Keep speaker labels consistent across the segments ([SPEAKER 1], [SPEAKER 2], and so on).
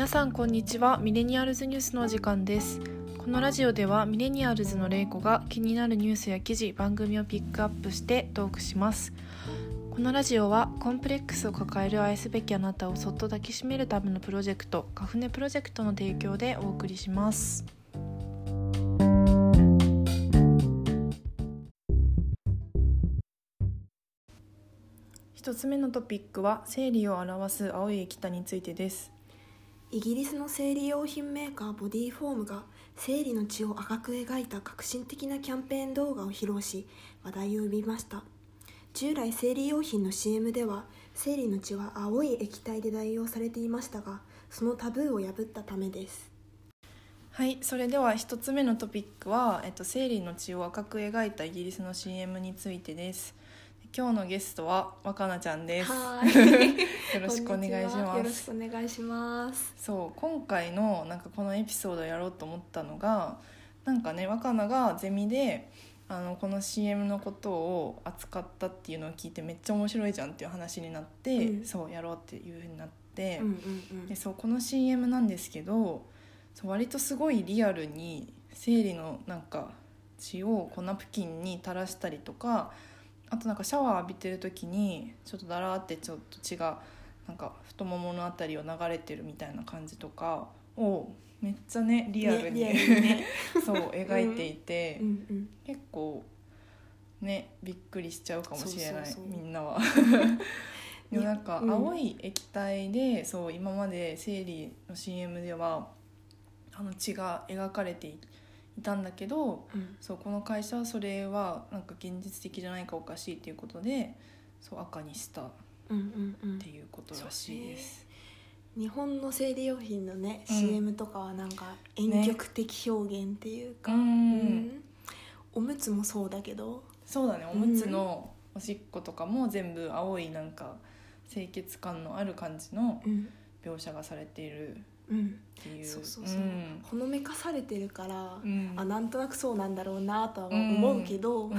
[SPEAKER 1] 皆さんこんにちは。ミレニアルズニュースのお時間です。このラジオではミレニアルズの玲子が気になるニュースや記事番組をピックアップしてトークします。このラジオはコンプレックスを抱える愛すべきあなたをそっと抱きしめるためのプロジェクトカフネプロジェクトの提供でお送りします。一つ目のトピックは生理を表す青い液体についてです。
[SPEAKER 2] イギリスの生理用品メーカーボディフォームが生理の血を赤く描いた革新的なキャンペーン動画を披露し話題を呼びました。従来生理用品の CM では生理の血は青い液体で代用されていましたがそのタブーを破ったためです。
[SPEAKER 1] はいそれでは一つ目のトピックは、えっと、生理の血を赤く描いたイギリスの CM についてです。今日のゲストは若菜ちゃんです。
[SPEAKER 2] はい。
[SPEAKER 1] よろしくお願いします。
[SPEAKER 2] よろしくお願いします。
[SPEAKER 1] そう今回のなんかこのエピソードをやろうと思ったのがなんかね若菜がゼミであのこの CM のことを扱ったっていうのを聞いてめっちゃ面白いじゃんっていう話になって、
[SPEAKER 2] うん。
[SPEAKER 1] そうやろうっていうふうになって、
[SPEAKER 2] うんうん
[SPEAKER 1] でそうこの CM なんですけどそう割とすごいリアルに生理のなんか血をこうナプキンに垂らしたりとかあとなんかシャワー浴びてる時にちょっとだらーってちょっと血がなんか太もものあたりを流れてるみたいな感じとかをめっちゃねリアルに、
[SPEAKER 2] ねね。
[SPEAKER 1] そう描いていて、
[SPEAKER 2] うんうん
[SPEAKER 1] 結構ねびっくりしちゃうかもしれないみんなは。でもなんか
[SPEAKER 2] うん。
[SPEAKER 1] 青い液体で、そう今まで生理の CM ではあの血が描かれていたんだけど
[SPEAKER 2] うん。
[SPEAKER 1] そうこの会社はそれはなんか現実的じゃないかおかしいっていうことでそう赤にしたっ
[SPEAKER 2] うんうんうん。
[SPEAKER 1] ていうことらしいです。
[SPEAKER 2] 日本の生理用品のね、
[SPEAKER 1] うん。
[SPEAKER 2] CM とかはなんか演曲的表現っていうか、
[SPEAKER 1] うん。
[SPEAKER 2] うん。おむつもそうだけど。
[SPEAKER 1] そうだね。おむつのおしっことかも全部青いなんか清潔感のある感じの
[SPEAKER 2] うん。
[SPEAKER 1] 描写がされている
[SPEAKER 2] うん
[SPEAKER 1] っていう。
[SPEAKER 2] そうそうそう、
[SPEAKER 1] ん。
[SPEAKER 2] ほのめかされてるから、
[SPEAKER 1] うん。
[SPEAKER 2] あなんとなくそうなんだろうなとは思うけど、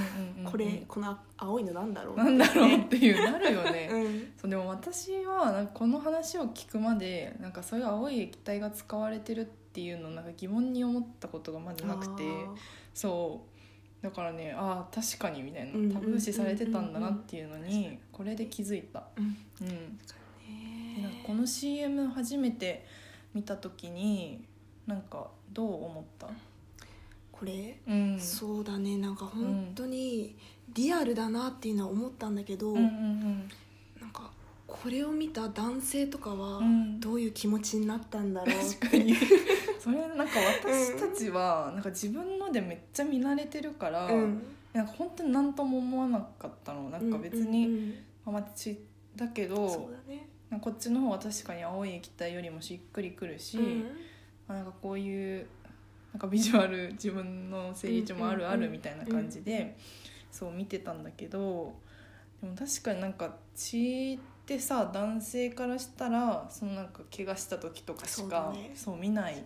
[SPEAKER 2] これこの青いのなんだろう
[SPEAKER 1] なんだろうっていうなるよね、
[SPEAKER 2] うん。
[SPEAKER 1] そうでも私はなんかこの話を聞くまでなんかそういう青い液体が使われてるっていうのをなんか疑問に思ったことがまずなくて
[SPEAKER 2] あ
[SPEAKER 1] そう。だからねああ確かにみたいな。タブー視されてたんだなっていうのにこれで気づいた。
[SPEAKER 2] ーうん。
[SPEAKER 1] うん、この CM 初めて見た時になんかどう思った、
[SPEAKER 2] これ、
[SPEAKER 1] うん、
[SPEAKER 2] そうだね。なんか本当にリアルだなっていうのは思ったんだけど、
[SPEAKER 1] うんうん
[SPEAKER 2] なんかこれを見た男性とかは
[SPEAKER 1] うん。
[SPEAKER 2] どういう気持ちになったんだろうって、
[SPEAKER 1] 確かに。それなんか私たちはなんか自分のでめっちゃ見慣れてるから、
[SPEAKER 2] うん。
[SPEAKER 1] なんか本当に何とも思わなかったの。なんか別に、
[SPEAKER 2] うんうん
[SPEAKER 1] まあ血だけ
[SPEAKER 2] うん
[SPEAKER 1] ど
[SPEAKER 2] そうだね、
[SPEAKER 1] こっちの方は確かに青い液体よりもしっくりくるし、
[SPEAKER 2] うん。
[SPEAKER 1] まあ、なんかこういうなんかビジュアル自分の生理値もあるあるみたいな感じで、そう見てたんだけどでも確かになんか血ってさ男性からしたらそのなんか怪我した時とかし
[SPEAKER 2] そうだ
[SPEAKER 1] か
[SPEAKER 2] ね。
[SPEAKER 1] そう見ない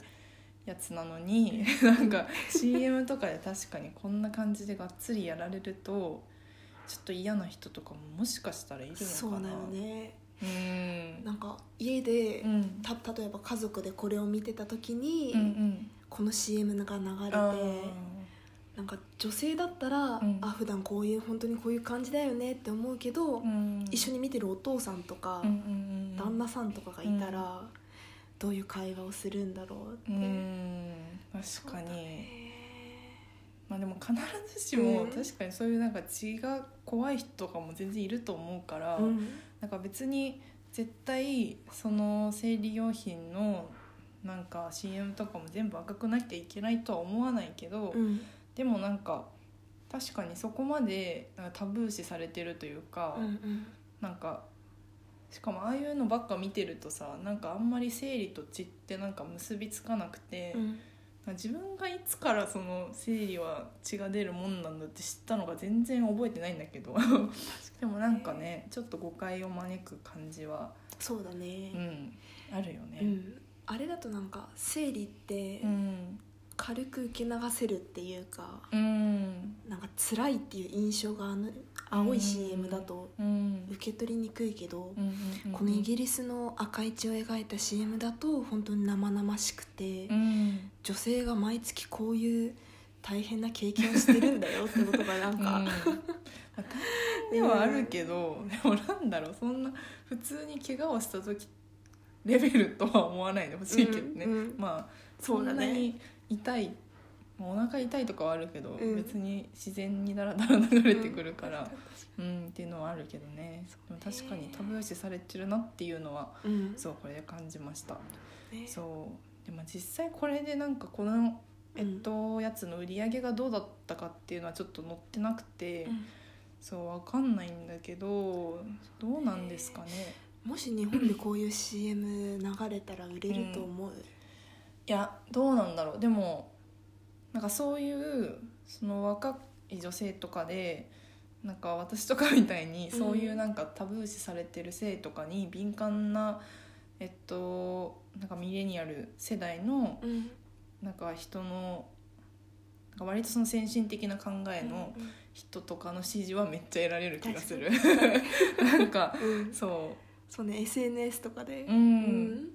[SPEAKER 1] やつなのになんか CM とかで確かにこんな感じでがっつりやられるとちょっと嫌な人とかももしかしたらいるのかな。
[SPEAKER 2] そうだよね。
[SPEAKER 1] うん
[SPEAKER 2] なんか家で、
[SPEAKER 1] うん。
[SPEAKER 2] た例えば家族でこれを見てた時に、
[SPEAKER 1] うんうん。
[SPEAKER 2] この CM が流れてなんか女性だったら、
[SPEAKER 1] うん。
[SPEAKER 2] あ普段こういう本当にこういう感じだよねって思うけど、
[SPEAKER 1] うん。
[SPEAKER 2] 一緒に見てるお父さんとか、
[SPEAKER 1] うんうんうん。
[SPEAKER 2] 旦那さんとかがいたら、どういう会話をするんだろうって、
[SPEAKER 1] うん。確かに、
[SPEAKER 2] ね。
[SPEAKER 1] まあでも必ずしも
[SPEAKER 2] うん。
[SPEAKER 1] 確かにそういうなんか血が怖い人とかも全然いると思うから、
[SPEAKER 2] うん。
[SPEAKER 1] なんか別に絶対その生理用品のなんか CM とかも全部赤くなきゃいけないとは思わないけど、
[SPEAKER 2] うん。
[SPEAKER 1] でもなんか確かにそこまでなんかタブー視されてるというか、
[SPEAKER 2] うんうん。
[SPEAKER 1] なんかしかもああいうのばっか見てるとさなんかあんまり生理と血ってなんか結びつかなくて、
[SPEAKER 2] うん
[SPEAKER 1] 自分がいつからその生理は血が出るもんなんだって知ったのが全然覚えてないんだけど。でもなんかねちょっと誤解を招く感じは、
[SPEAKER 2] そうだね。
[SPEAKER 1] う、ん、あるよね。
[SPEAKER 2] うん。あれだとなんか生理って
[SPEAKER 1] うん。
[SPEAKER 2] 軽く受け流せるっていうか、
[SPEAKER 1] うん。
[SPEAKER 2] なんか辛いっていう印象があの青い CM だと
[SPEAKER 1] うん。
[SPEAKER 2] 受け取りにくいけど、
[SPEAKER 1] うんうんうん
[SPEAKER 2] このイギリスの赤い血を描いた CM だと本当に生々しくて、
[SPEAKER 1] うん。
[SPEAKER 2] 女性が毎月こういう大変な経験をしてるんだよってことがなん
[SPEAKER 1] うん。
[SPEAKER 2] か、
[SPEAKER 1] まあ大変ではあるけど、でもなんだろうそんな普通に怪我をした時レベルとは思わないでほしいけどね、
[SPEAKER 2] うんうん。
[SPEAKER 1] まあ
[SPEAKER 2] そ
[SPEAKER 1] んなに痛いまあお腹痛いとかはあるけど、
[SPEAKER 2] うん。
[SPEAKER 1] 別に自然にだらだら流れてくるから、うん。っていうのはあるけどね。でも確かにタブー視されてるなっていうのは
[SPEAKER 2] うん。
[SPEAKER 1] そうこれで感じました。
[SPEAKER 2] ね。
[SPEAKER 1] そう。でも実際これでなんかこのえっと、やつの売り上げがどうだったかっていうのはちょっと載ってなくて、
[SPEAKER 2] うん。
[SPEAKER 1] そうわかんないんだけどどうなんですかね。
[SPEAKER 2] もし日本でこういう CM 流れたら売れると思う、
[SPEAKER 1] いやどうなんだろう。でもなんかそういうその若い女性とかでなんか私とかみたいに
[SPEAKER 2] うん。
[SPEAKER 1] そういうなんかタブー視されてる性とかに敏感なえっとなんかミレニアル世代の
[SPEAKER 2] うん。
[SPEAKER 1] なんか人のなんか割とその先進的な考えの
[SPEAKER 2] うん
[SPEAKER 1] 人とかの支持はめっちゃ得られる気がする。
[SPEAKER 2] 確
[SPEAKER 1] なんか
[SPEAKER 2] うん。
[SPEAKER 1] そ
[SPEAKER 2] そうね SNS とかで。
[SPEAKER 1] ううん、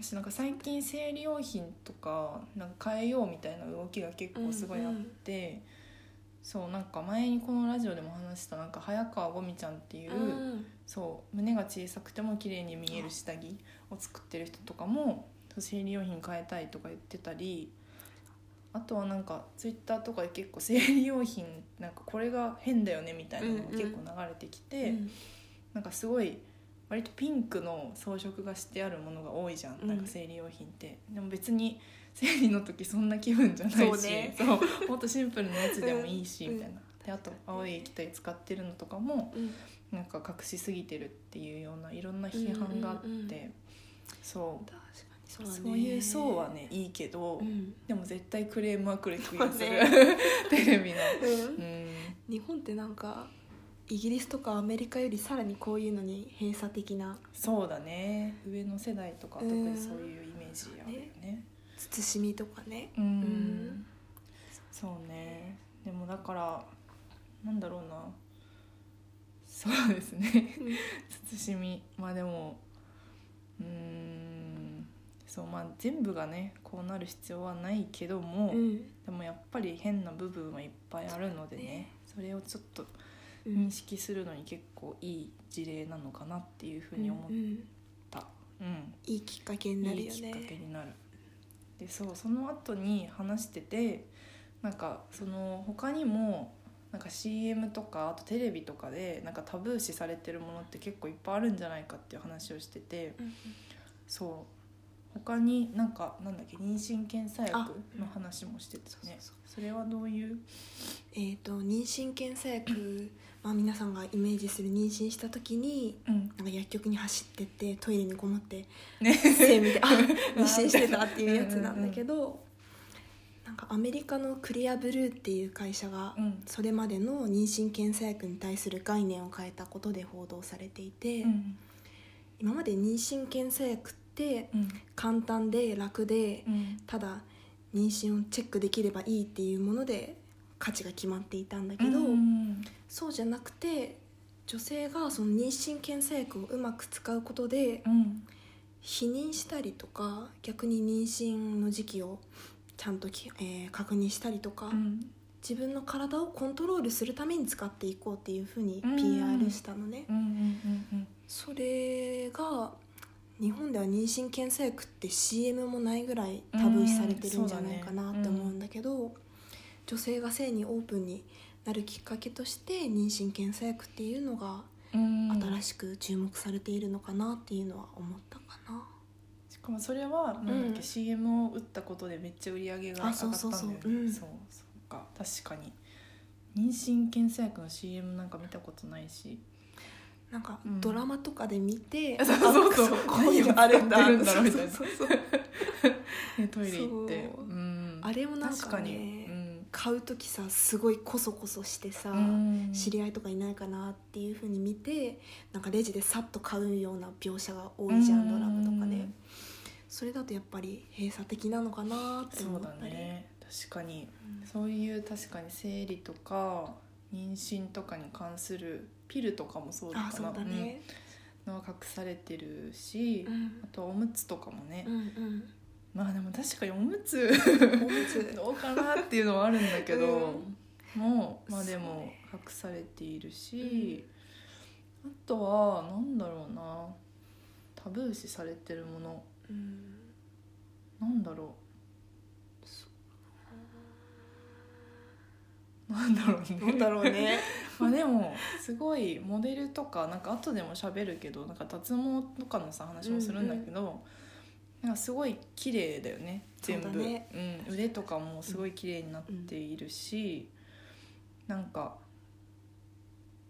[SPEAKER 1] 私なんか最近生理用品とかなんか変えようみたいな動きが結構すごいあって、そうなんか前にこのラジオでも話したなんか早川ゴミちゃんっていう、
[SPEAKER 2] うん
[SPEAKER 1] そう胸が小さくても綺麗に見える下着を作ってる人とかも生理用品変えたいとか言ってたりあとはなんかツイッターとかで結構生理用品なんかこれが変だよねみたいなのが結構流れてきて、
[SPEAKER 2] うん。
[SPEAKER 1] なんかすごい割とピンクの装飾がしてあるものが多いじゃん、
[SPEAKER 2] うん。
[SPEAKER 1] なんか生理用品って。でも別に生理の時そんな気分じゃないし。
[SPEAKER 2] そうね。
[SPEAKER 1] そう。もっとシンプルなやつでもいいし、
[SPEAKER 2] うん。
[SPEAKER 1] みたいな。であと青い液体使ってるのとかも
[SPEAKER 2] うん。
[SPEAKER 1] なんか隠しすぎてるっていうようないろんな批判があって、
[SPEAKER 2] うんうんうん
[SPEAKER 1] そう。
[SPEAKER 2] 確かにそうだね。
[SPEAKER 1] そういう層はねいいけど、
[SPEAKER 2] うん。
[SPEAKER 1] でも絶対クレームはくる気がする、
[SPEAKER 2] ね。
[SPEAKER 1] テレビの。
[SPEAKER 2] うん。
[SPEAKER 1] うん。
[SPEAKER 2] 日本ってなんかイギリスとかアメリカよりさらにこういうのに閉鎖的な
[SPEAKER 1] そうだね。上の世代とか特にそういうイメージあるよね。
[SPEAKER 2] 慎みとかね。
[SPEAKER 1] うん。
[SPEAKER 2] うん。
[SPEAKER 1] そうね。でもだからなんだろうな。そうですね。慎み。まあでもうーん。そうまあ全部がねこうなる必要はないけども、
[SPEAKER 2] うん。
[SPEAKER 1] でもやっぱり変な部分はいっぱいあるのでね。
[SPEAKER 2] ね。
[SPEAKER 1] それをちょっと
[SPEAKER 2] うん
[SPEAKER 1] 認識するのに結構いい事例なのかなっていうふうに思っ
[SPEAKER 2] うん
[SPEAKER 1] た、うん。
[SPEAKER 2] いいきっかけになるよ
[SPEAKER 1] いいきっかけ
[SPEAKER 2] ね
[SPEAKER 1] になる。でそうその後に話しててなんかその他にもなんか CM とかあとテレビとかでなんかタブー視されてるものって結構いっぱいあるんじゃないかっていう話をしてて
[SPEAKER 2] うん
[SPEAKER 1] そう。他になんかなんだっけ妊娠検査薬
[SPEAKER 2] あ。
[SPEAKER 1] の話もしてたね。
[SPEAKER 2] そ
[SPEAKER 1] れはどういう？
[SPEAKER 2] えー、と妊娠検査薬、まあ、皆さんがイメージする妊娠した時に
[SPEAKER 1] うん。
[SPEAKER 2] なんか薬局に走ってってトイレにこもって
[SPEAKER 1] ね。
[SPEAKER 2] 性見てあ 妊娠してたっていうやつなんだけどなんかアメリカのクリアブルーっていう会社が
[SPEAKER 1] うん。
[SPEAKER 2] それまでの妊娠検査薬に対する概念を変えたことで報道されていて、
[SPEAKER 1] うん。
[SPEAKER 2] 今まで妊娠検査薬って
[SPEAKER 1] うん。
[SPEAKER 2] 簡単で楽で
[SPEAKER 1] うん。
[SPEAKER 2] ただ妊娠をチェックできればいいっていうもので価値が決まっていたんだけど、
[SPEAKER 1] うん。
[SPEAKER 2] そうじゃなくて女性がその妊娠検査薬をうまく使うことで
[SPEAKER 1] うん。
[SPEAKER 2] 否認したりとか逆に妊娠の時期をちゃんとき、えー確認したりとか、
[SPEAKER 1] うん。
[SPEAKER 2] 自分の体をコントロールするために使っていこうっていうふうに
[SPEAKER 1] うん。
[SPEAKER 2] PR したのね、それが日本では妊娠検査薬って CM もないぐらいタブー視されてるんじゃないかなって思うんだけど、女性が性にオープンになるきっかけとして妊娠検査薬っていうのが
[SPEAKER 1] うん。うん
[SPEAKER 2] 新しく注目されているのかなっていうのは思ったかな。
[SPEAKER 1] しかもそれはなんだっけ、
[SPEAKER 2] うん
[SPEAKER 1] CM を打ったことでめっちゃ売り上げが上が
[SPEAKER 2] あ
[SPEAKER 1] ったんだよね
[SPEAKER 2] そうそう。そううん。
[SPEAKER 1] そうそうか。確かに。妊娠検査薬の CM なんか見たことないし。
[SPEAKER 2] なんか
[SPEAKER 1] うん。
[SPEAKER 2] ドラマとかで見て、
[SPEAKER 1] そうそうそう。
[SPEAKER 2] あこういうのあるんだ。
[SPEAKER 1] みたいな。
[SPEAKER 2] そうそうそう
[SPEAKER 1] ねトイレ行って。
[SPEAKER 2] そう。
[SPEAKER 1] うん。
[SPEAKER 2] あれもなんかね
[SPEAKER 1] 確かに。うん
[SPEAKER 2] 買う時さすごいコソコソしてさ、
[SPEAKER 1] うん。
[SPEAKER 2] 知り合いとかいないかなっていうふうに見てなんかレジでさっと買うような描写が多いじゃんドラマとかで。
[SPEAKER 1] うん
[SPEAKER 2] それだとやっぱり閉鎖的なのかなって
[SPEAKER 1] そうだ
[SPEAKER 2] 思ったり。
[SPEAKER 1] ね。確かに。
[SPEAKER 2] うん。
[SPEAKER 1] そういう確かに生理とか妊娠とかに関するピルとかもそうかな。
[SPEAKER 2] あそうだね。
[SPEAKER 1] うん。のは隠されてるし、
[SPEAKER 2] うん。
[SPEAKER 1] あとおむつとかもね、
[SPEAKER 2] うんうん
[SPEAKER 1] まあでも確かにおむつ どうかなっていうのはあるんだけど、もうまあでも隠されているし、あとはなんだろうなタブー視されてるもの。
[SPEAKER 2] うん。
[SPEAKER 1] なんだろう。なんだろうね。
[SPEAKER 2] なんだろうね。
[SPEAKER 1] まあでもすごいモデルとかなんか後でも喋るけどなんか脱毛とかのさ話もするんだけど、なんかすごい綺麗だよね全部
[SPEAKER 2] そうだね。
[SPEAKER 1] うん、腕とかもすごい綺麗になっているし、なんか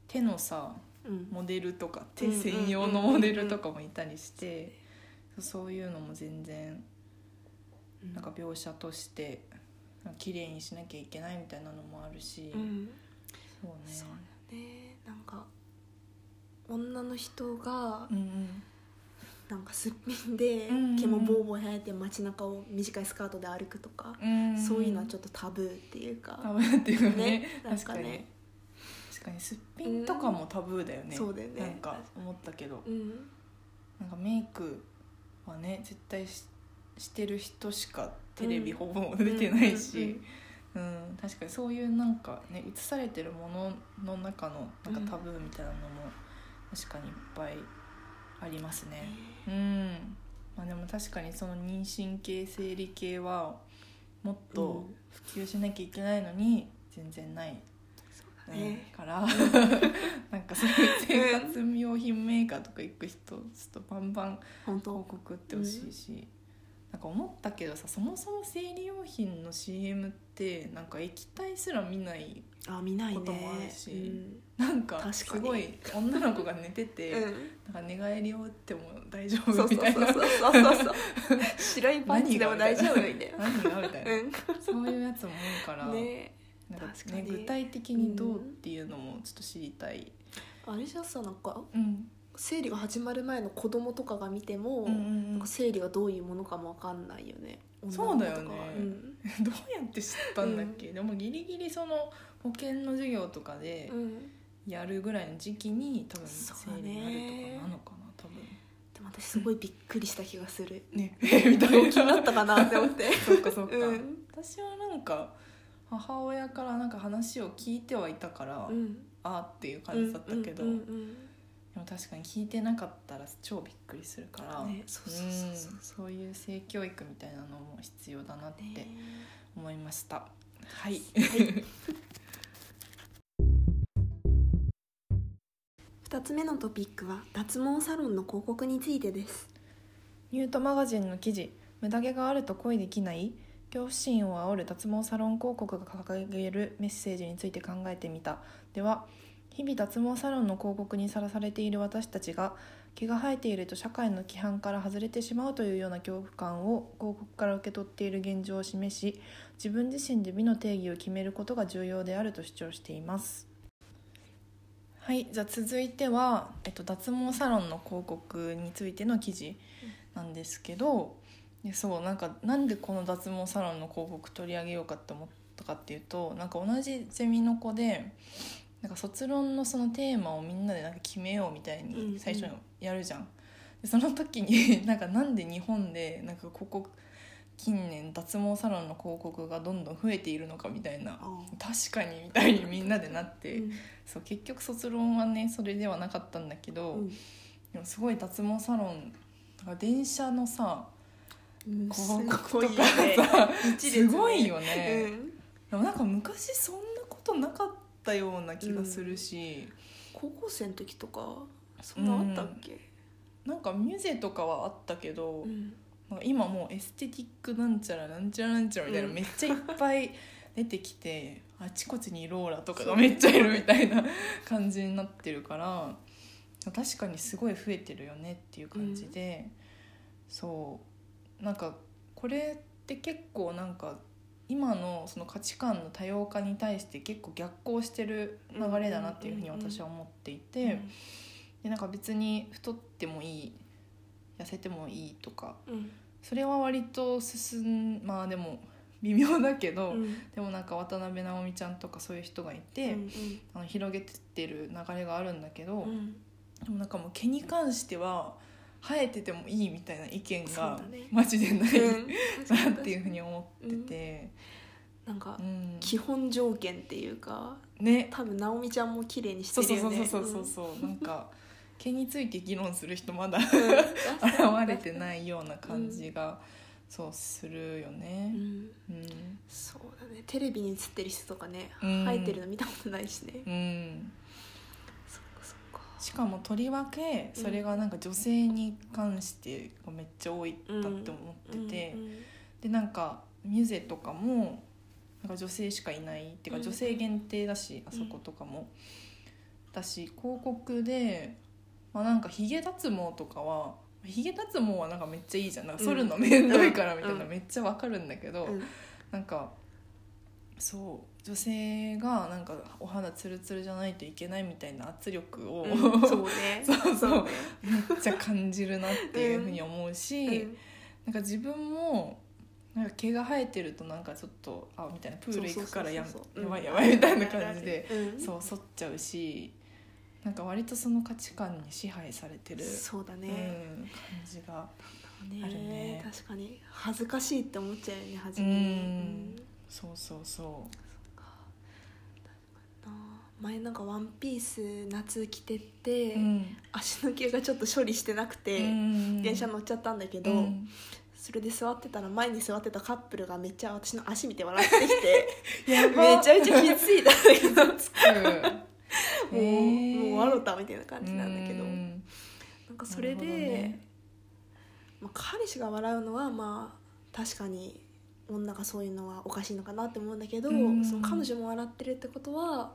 [SPEAKER 1] 手のさ
[SPEAKER 2] うん。
[SPEAKER 1] モデルとか手
[SPEAKER 2] うんうんうん
[SPEAKER 1] 専用のモデルとかもいたりしてそういうのも全然なんか描写として綺麗にしなきゃいけないみたいなのもあるし、
[SPEAKER 2] うん。
[SPEAKER 1] そうね。
[SPEAKER 2] そうだね。なんか女の人が
[SPEAKER 1] うんうん
[SPEAKER 2] なんかすっぴんで毛もボーボー生えて街中を短いスカートで歩くとか、
[SPEAKER 1] うん
[SPEAKER 2] そういうのはちょっとタブーっていうか、
[SPEAKER 1] タブーっていうかね。
[SPEAKER 2] ね
[SPEAKER 1] 確かに。確かにすっぴんとかもタブーだよね、
[SPEAKER 2] そうだよね。
[SPEAKER 1] なんか思ったけど。
[SPEAKER 2] うん。
[SPEAKER 1] なんかメイクはね絶対ししてる人しかテレビ
[SPEAKER 2] うん。
[SPEAKER 1] ほぼ出てないし、うん確かにそういうなんかね映されてるものの中のなんかタブーみたいなのも確かにいっぱいありますね。うん。まあ、でも確かにその妊娠系生理系はもっと普及しなきゃいけないのに全然ない、
[SPEAKER 2] そうだね、
[SPEAKER 1] から。なんかそういう生活用品メーカーとか行く人ちょっとバンバン
[SPEAKER 2] 本当？
[SPEAKER 1] 広告打ってほしいし、なんか思ったけどさそもそも生理用品の CM ってなんか液体すら見ない
[SPEAKER 2] あ見ないね。
[SPEAKER 1] こともあるしなんか
[SPEAKER 2] 確かに。
[SPEAKER 1] すごい女の子が寝てて、
[SPEAKER 2] うん、
[SPEAKER 1] なんか寝返りを打っても大丈夫みたいな。
[SPEAKER 2] そうそうそうそう白いパンチでも大丈夫みたいな。
[SPEAKER 1] 何がみたいな、
[SPEAKER 2] うん。
[SPEAKER 1] そういうやつも多いから、
[SPEAKER 2] ね。
[SPEAKER 1] なんかね具体的にどうっていうのもちょっと知りたい。
[SPEAKER 2] あれじゃさなんか
[SPEAKER 1] うん
[SPEAKER 2] 生理が始まる前の子供とかが見ても、
[SPEAKER 1] うんうん
[SPEAKER 2] なんか生理がどういうものかもわかんないよね。
[SPEAKER 1] そうだよね。
[SPEAKER 2] 女の子とかは。うん。
[SPEAKER 1] どうやって知ったんだっけ、でもギリギリその保険の授業とかで
[SPEAKER 2] うん、
[SPEAKER 1] やるぐらいの時期に多分
[SPEAKER 2] そう
[SPEAKER 1] 生理になるとかなのかな多分。
[SPEAKER 2] でも私すごいびっくりした気がする。
[SPEAKER 1] ねみたい
[SPEAKER 2] 病気にな
[SPEAKER 1] な
[SPEAKER 2] ったかなって思って。
[SPEAKER 1] そっかそっか、
[SPEAKER 2] うん。
[SPEAKER 1] 私はなんか母親からなんか話を聞いてはいたから、
[SPEAKER 2] うん。
[SPEAKER 1] あーっていう感じだったけど、
[SPEAKER 2] うんうん
[SPEAKER 1] でも確かに聞いてなかったら超びっくりするから、
[SPEAKER 2] ねそうそうそうそう。
[SPEAKER 1] うんそういう性教育みたいなのも必要だなって思いました。はい、
[SPEAKER 2] はい。2つ目のトピックは脱毛サロンの広告についてです。
[SPEAKER 1] ニュートマガジンの記事「無駄毛があると恋できない?」恐怖心を煽る脱毛サロン広告が掲げるメッセージについて考えてみた。では日々脱毛サロンの広告にさらされている私たちが毛が生えていると社会の規範から外れてしまうというような恐怖感を広告から受け取っている現状を示し自分自身で美の定義を決めることが重要であると主張しています。はいじゃあ続いては、えっと、脱毛サロンの広告についての記事なんですけどでそうなんかなんでこの脱毛サロンの広告取り上げようかって思ったかっていうとなんか同じゼミの子でなんか卒論のそのテーマをみんなでなんか決めようみたい
[SPEAKER 2] うんうん。
[SPEAKER 1] に最初にやるじゃん。でその時に なんかなんで日本でなんかここ近年脱毛サロンの広告がどんどん増えているのかみたいな
[SPEAKER 2] あ
[SPEAKER 1] 確かにみたいにみんなでなって、
[SPEAKER 2] うん。
[SPEAKER 1] そう結局卒論はねそれではなかったんだけど、
[SPEAKER 2] うん。
[SPEAKER 1] でもすごい脱毛サロンなんか電車のさ
[SPEAKER 2] うん。
[SPEAKER 1] 広告とか
[SPEAKER 2] すごいよね。
[SPEAKER 1] さすごいよね、
[SPEAKER 2] うん。
[SPEAKER 1] でもなんか昔そんなことなかったような気がするし、
[SPEAKER 2] 高校生の時とかそんなあったっけ？
[SPEAKER 1] なんかミュゼとかはあったけど、
[SPEAKER 2] うん。
[SPEAKER 1] なんか今もうエステティックなんちゃらなんちゃらなんちゃらみたいな、
[SPEAKER 2] うん。
[SPEAKER 1] めっちゃいっぱい出てきて あちこちにローラとかがめっちゃいるみたいな感じになってるから確かにすごい増えてるよねっていう感じで、そう。なんかこれって結構なんか今のその価値観の多様化に対して結構逆行してる流れだなっていうふうに私は思っていて。でなんか別に太ってもいい痩せてもいいとか
[SPEAKER 2] うん。
[SPEAKER 1] それは割と進んまあでも微妙だけど、
[SPEAKER 2] うん。
[SPEAKER 1] でもなんか渡辺直美ちゃんとかそういう人がいて、
[SPEAKER 2] うん。
[SPEAKER 1] あの広げてってる流れがあるんだけど、
[SPEAKER 2] うん。
[SPEAKER 1] でもなんかもう毛に関しては生えててもいいみたいな意見
[SPEAKER 2] そう
[SPEAKER 1] がマジでない、
[SPEAKER 2] うん
[SPEAKER 1] なっていうふうに思ってて、
[SPEAKER 2] なんか
[SPEAKER 1] うん。
[SPEAKER 2] 基本条件っていうか
[SPEAKER 1] ね。
[SPEAKER 2] 多分直美ちゃんも綺麗にし
[SPEAKER 1] そうそう
[SPEAKER 2] てるよね
[SPEAKER 1] そうそうそう。そう、なんか毛について議論する人まだ
[SPEAKER 2] うん
[SPEAKER 1] 現れてないような感じが、そうするよ
[SPEAKER 2] う
[SPEAKER 1] ね。
[SPEAKER 2] ん。
[SPEAKER 1] うん。
[SPEAKER 2] そうだね。テレビに映ってる人とかね
[SPEAKER 1] うん。
[SPEAKER 2] 生えてるの見たことないしね。
[SPEAKER 1] うんしかもとりわけそれがなんか女性に関してめっちゃ多いだって思ってて、
[SPEAKER 2] うんうん
[SPEAKER 1] でなんかミュゼとかもなんか女性しかいないっていうか
[SPEAKER 2] うん
[SPEAKER 1] 女性限定だし、あそことかも。だし広告で、まあ、なんかヒゲ脱毛とかはヒゲ脱毛はなんかめっちゃいいじゃん。なんか剃るのめんどいからみたいな、
[SPEAKER 2] うん
[SPEAKER 1] めっちゃわかるんだけど、
[SPEAKER 2] うん。
[SPEAKER 1] なんかそう女性がなんかお肌ツルツルじゃないといけないみたいな圧力を、
[SPEAKER 2] うん そうね。
[SPEAKER 1] そうそう。
[SPEAKER 2] ね。
[SPEAKER 1] めっちゃ感じるなっていうふうに思うし、
[SPEAKER 2] うん。
[SPEAKER 1] なんか自分もなんか毛が生えてるとなんかちょっとあみたいなプール行くからやばいやばいみたいな感じで、
[SPEAKER 2] うん。
[SPEAKER 1] そう剃っちゃうしなんか割とその価値観に支配されてる、
[SPEAKER 2] そうだね。
[SPEAKER 1] うん、感じが
[SPEAKER 2] ね
[SPEAKER 1] あるね。
[SPEAKER 2] 確かに。恥ずかしいって思っちゃうよね初
[SPEAKER 1] う
[SPEAKER 2] めに。
[SPEAKER 1] んそうそうそ
[SPEAKER 2] あー前なんかワンピース夏着てて、
[SPEAKER 1] う、うん。
[SPEAKER 2] 足の毛がちょっと処理してなくて、
[SPEAKER 1] うん。
[SPEAKER 2] 電車乗っちゃったんだけど、
[SPEAKER 1] うん。
[SPEAKER 2] それで座ってたら前に座ってたカップルがめっちゃ私の足見て笑ってきて めちゃめちゃ気ついたんだけど。
[SPEAKER 1] つ く
[SPEAKER 2] もう、
[SPEAKER 1] へー
[SPEAKER 2] もう笑ったみたいな感じなんだけど、
[SPEAKER 1] うん。
[SPEAKER 2] なんかそれで、
[SPEAKER 1] どね。
[SPEAKER 2] まあ、彼氏が笑うのはまあ確かに女がそういうのはおかしいのかなって思うんだけど、
[SPEAKER 1] うん。
[SPEAKER 2] その彼女も笑ってるってことは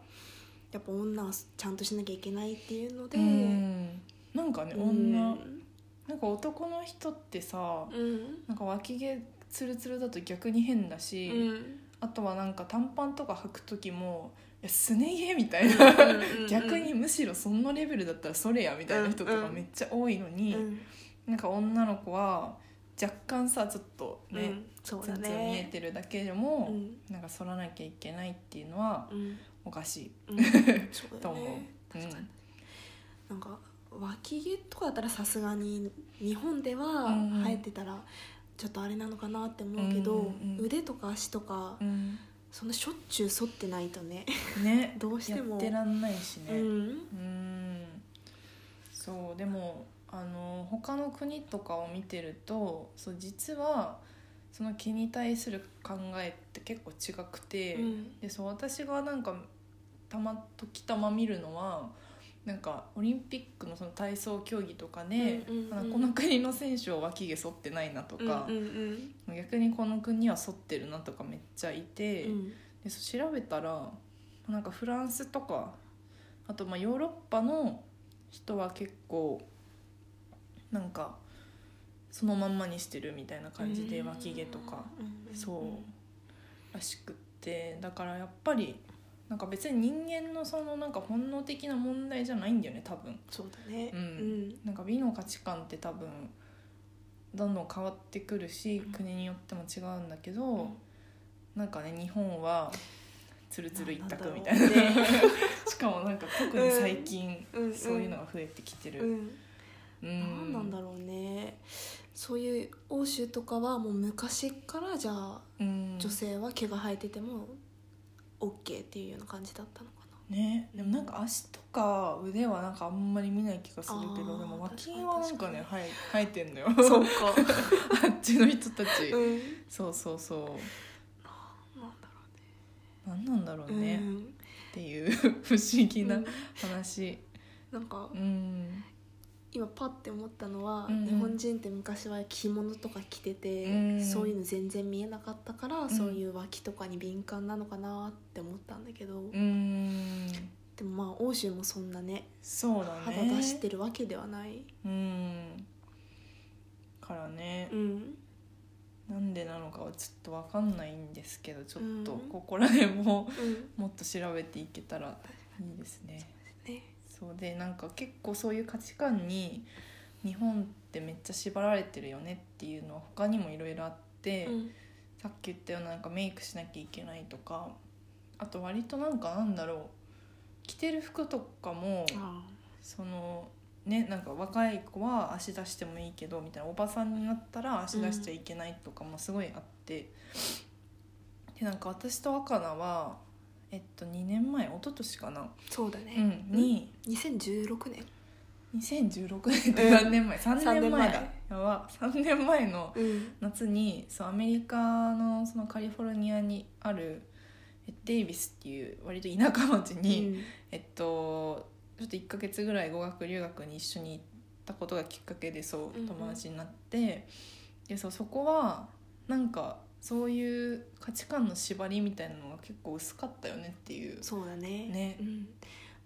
[SPEAKER 2] やっぱ女はちゃんとしなきゃいけないっていうので、
[SPEAKER 1] うん。なんかね
[SPEAKER 2] うん。
[SPEAKER 1] 女なんか男の人ってさ
[SPEAKER 2] うん。
[SPEAKER 1] なんか脇毛ツルツルだと逆に変だし、
[SPEAKER 2] うん。
[SPEAKER 1] あとはなんか短パンとか履く時も「いやすね毛」みたいな
[SPEAKER 2] うん
[SPEAKER 1] 逆にむしろそのレベルだったらそれやみたいな人とか
[SPEAKER 2] うん。
[SPEAKER 1] めっちゃ多いのに、
[SPEAKER 2] うん。
[SPEAKER 1] なんか女の子は若干さちょっとね、
[SPEAKER 2] うんそうだ
[SPEAKER 1] ツンツン見え
[SPEAKER 2] ね
[SPEAKER 1] てるだけでも、
[SPEAKER 2] うん。
[SPEAKER 1] なんか剃らなきゃいけないっていうのは
[SPEAKER 2] うん。
[SPEAKER 1] おかしい。
[SPEAKER 2] うん。そう
[SPEAKER 1] と思う。
[SPEAKER 2] 確かに。なんか脇毛とかだったらさすがに日本では生えてたらちょっとあれなのかなって思うけど、
[SPEAKER 1] うんうんうん。
[SPEAKER 2] 腕とか足とか
[SPEAKER 1] うん。
[SPEAKER 2] そんなしょっちゅう剃ってないとね。
[SPEAKER 1] ね。
[SPEAKER 2] どうしても。
[SPEAKER 1] やってらんないしね。
[SPEAKER 2] うん。
[SPEAKER 1] うん。そうでもあの他の国とかを見てるとそう実はその毛に対する考えって結構違くて、
[SPEAKER 2] うん。
[SPEAKER 1] でそう私がなんかたま時たま見るのはなんかオリンピックのその体操競技とかで、この国の選手は脇毛剃ってないなとか逆にこの国は剃ってるなとかめっちゃいて。
[SPEAKER 2] うん。
[SPEAKER 1] で調べたらなんかフランスとかあとまあヨーロッパの人は結構なんかそのまんまにしてるみたいな感じで脇毛とか。
[SPEAKER 2] うん。
[SPEAKER 1] そう。らしくって。だからやっぱりなんか別に人間のそのなんか本能的な問題じゃないんだよね多分。
[SPEAKER 2] そうだね。
[SPEAKER 1] うん。なんか美の価値観って多分どんどん変わってくるし
[SPEAKER 2] うん。
[SPEAKER 1] 国によっても違うんだけど、
[SPEAKER 2] うん。
[SPEAKER 1] なんかね日本はツルツル一択み
[SPEAKER 2] ん
[SPEAKER 1] たいな。
[SPEAKER 2] ね。
[SPEAKER 1] しかもなんか特に最近、
[SPEAKER 2] うん。
[SPEAKER 1] そういうのが増えてきてる、
[SPEAKER 2] うんなんだろうね。そういう欧州とかはもう昔からじゃあ
[SPEAKER 1] うん。
[SPEAKER 2] 女性は毛が生えてても OK っていうような感じだったのか
[SPEAKER 1] ね。でもなんか足とか腕はなんかあんまり見ない気がするけどでも脇はなんかね生え生えてんのよ。
[SPEAKER 2] なそうか。
[SPEAKER 1] あっちの人たち、
[SPEAKER 2] うん。
[SPEAKER 1] そうそうそう。
[SPEAKER 2] なんだろ
[SPEAKER 1] 何なんだろう
[SPEAKER 2] うね
[SPEAKER 1] ね、っていう不思議な
[SPEAKER 2] うん。
[SPEAKER 1] 話。
[SPEAKER 2] なんか
[SPEAKER 1] うん
[SPEAKER 2] 今パッて思ったのは、
[SPEAKER 1] うんうん。
[SPEAKER 2] 日本人って昔は着物とか着てて、
[SPEAKER 1] うん。
[SPEAKER 2] そういうの全然見えなかったから、
[SPEAKER 1] ん。
[SPEAKER 2] そういう脇とかに敏感なのかなって思ったんだけど、
[SPEAKER 1] うん。
[SPEAKER 2] でもまあ欧州もそんなね
[SPEAKER 1] そうだね。
[SPEAKER 2] 肌出してるわけではない、
[SPEAKER 1] うん。からね。
[SPEAKER 2] うん。
[SPEAKER 1] なんでなのかはちょっと分かんないんですけどちょっと
[SPEAKER 2] うん。
[SPEAKER 1] ここら辺も
[SPEAKER 2] うん。
[SPEAKER 1] もっと調べていけたらいいですね。
[SPEAKER 2] ね
[SPEAKER 1] そうでなんか結構そういう価値観に日本ってめっちゃ縛られてるよねっていうのは他にもいろいろあって、
[SPEAKER 2] うん。
[SPEAKER 1] さっき言ったようななんかメイクしなきゃいけないとかあと割となんかなんだろう着てる服とかも
[SPEAKER 2] あ
[SPEAKER 1] そのねなんか若い子は足出してもいいけどみたいなおばさんになったら足出しちゃいけないとかもすごいあって、でなんか私と若菜はえっと2年前一昨年かな、
[SPEAKER 2] そうだね、
[SPEAKER 1] うん、に
[SPEAKER 2] 2016年。
[SPEAKER 1] 2016年って何年前、3年前だ。
[SPEAKER 2] 三年前。
[SPEAKER 1] やば。3年前の
[SPEAKER 2] うん。
[SPEAKER 1] 夏にそうアメリカのそのカリフォルニアにあるえデイビスっていう割と田舎町に、えっとちょっと1ヶ月ぐらい語学留学に一緒に行ったことがきっかけでそう
[SPEAKER 2] うんうん。
[SPEAKER 1] 友達になって、でそうそこはなんかそういう価値観の縛りみたいなのが結構薄かったよねっていう。
[SPEAKER 2] そうだね。
[SPEAKER 1] ね。
[SPEAKER 2] うん、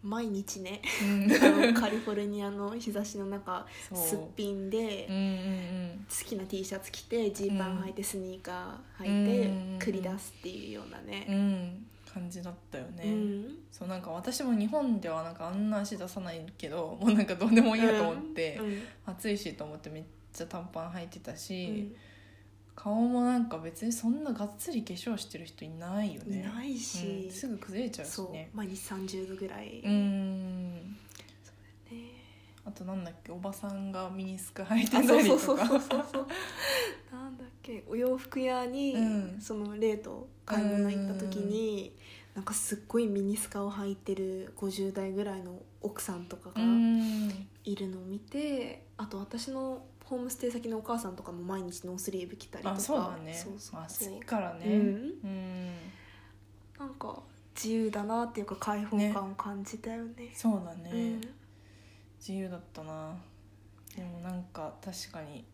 [SPEAKER 2] 毎日ね。
[SPEAKER 1] うん。
[SPEAKER 2] カリフォルニアの日差しの中すっぴんで、
[SPEAKER 1] うんうん
[SPEAKER 2] 好きな T シャツ着てジーパン履いてスニーカー履い
[SPEAKER 1] うん
[SPEAKER 2] て繰り出すっていうような
[SPEAKER 1] うんう
[SPEAKER 2] ね、
[SPEAKER 1] ん。感じだったよね、
[SPEAKER 2] うん。
[SPEAKER 1] そうなんか私も日本ではなんかあんな足出さないけどもうなんかどうでもいいやと思って、
[SPEAKER 2] うん。
[SPEAKER 1] 暑いしと思ってめっちゃ短パン履いてた
[SPEAKER 2] う
[SPEAKER 1] し、
[SPEAKER 2] ん
[SPEAKER 1] 顔もなんか別にそんながっつり化粧してる人いないよね。
[SPEAKER 2] いないし。
[SPEAKER 1] うん、すぐ崩れちゃうし
[SPEAKER 2] そう。
[SPEAKER 1] ね
[SPEAKER 2] 毎日30度ぐらい、
[SPEAKER 1] うーん
[SPEAKER 2] ね。
[SPEAKER 1] あとなんだっけおばさんがミニスカ履いて
[SPEAKER 2] あ
[SPEAKER 1] たり
[SPEAKER 2] そうそうそう
[SPEAKER 1] とか
[SPEAKER 2] そうそうそう。なんだっけ。お洋服屋に、
[SPEAKER 1] うん。
[SPEAKER 2] そのレート買い物行った時に、なんかすっごいミニスカを履いてる50代ぐらいの奥さんとか
[SPEAKER 1] う
[SPEAKER 2] が
[SPEAKER 1] ん。
[SPEAKER 2] いるのを見て、あと私のホームステイ先のお母さんとかも毎日ノースリーブ着たりとか。
[SPEAKER 1] あそうだね。
[SPEAKER 2] そうそう。
[SPEAKER 1] 暑いからね。
[SPEAKER 2] う。ん
[SPEAKER 1] うん。
[SPEAKER 2] なんか自由だなっていうか開放感を感じたよね。
[SPEAKER 1] そうだね、
[SPEAKER 2] うん。
[SPEAKER 1] 自由だったな。でもなんか確かに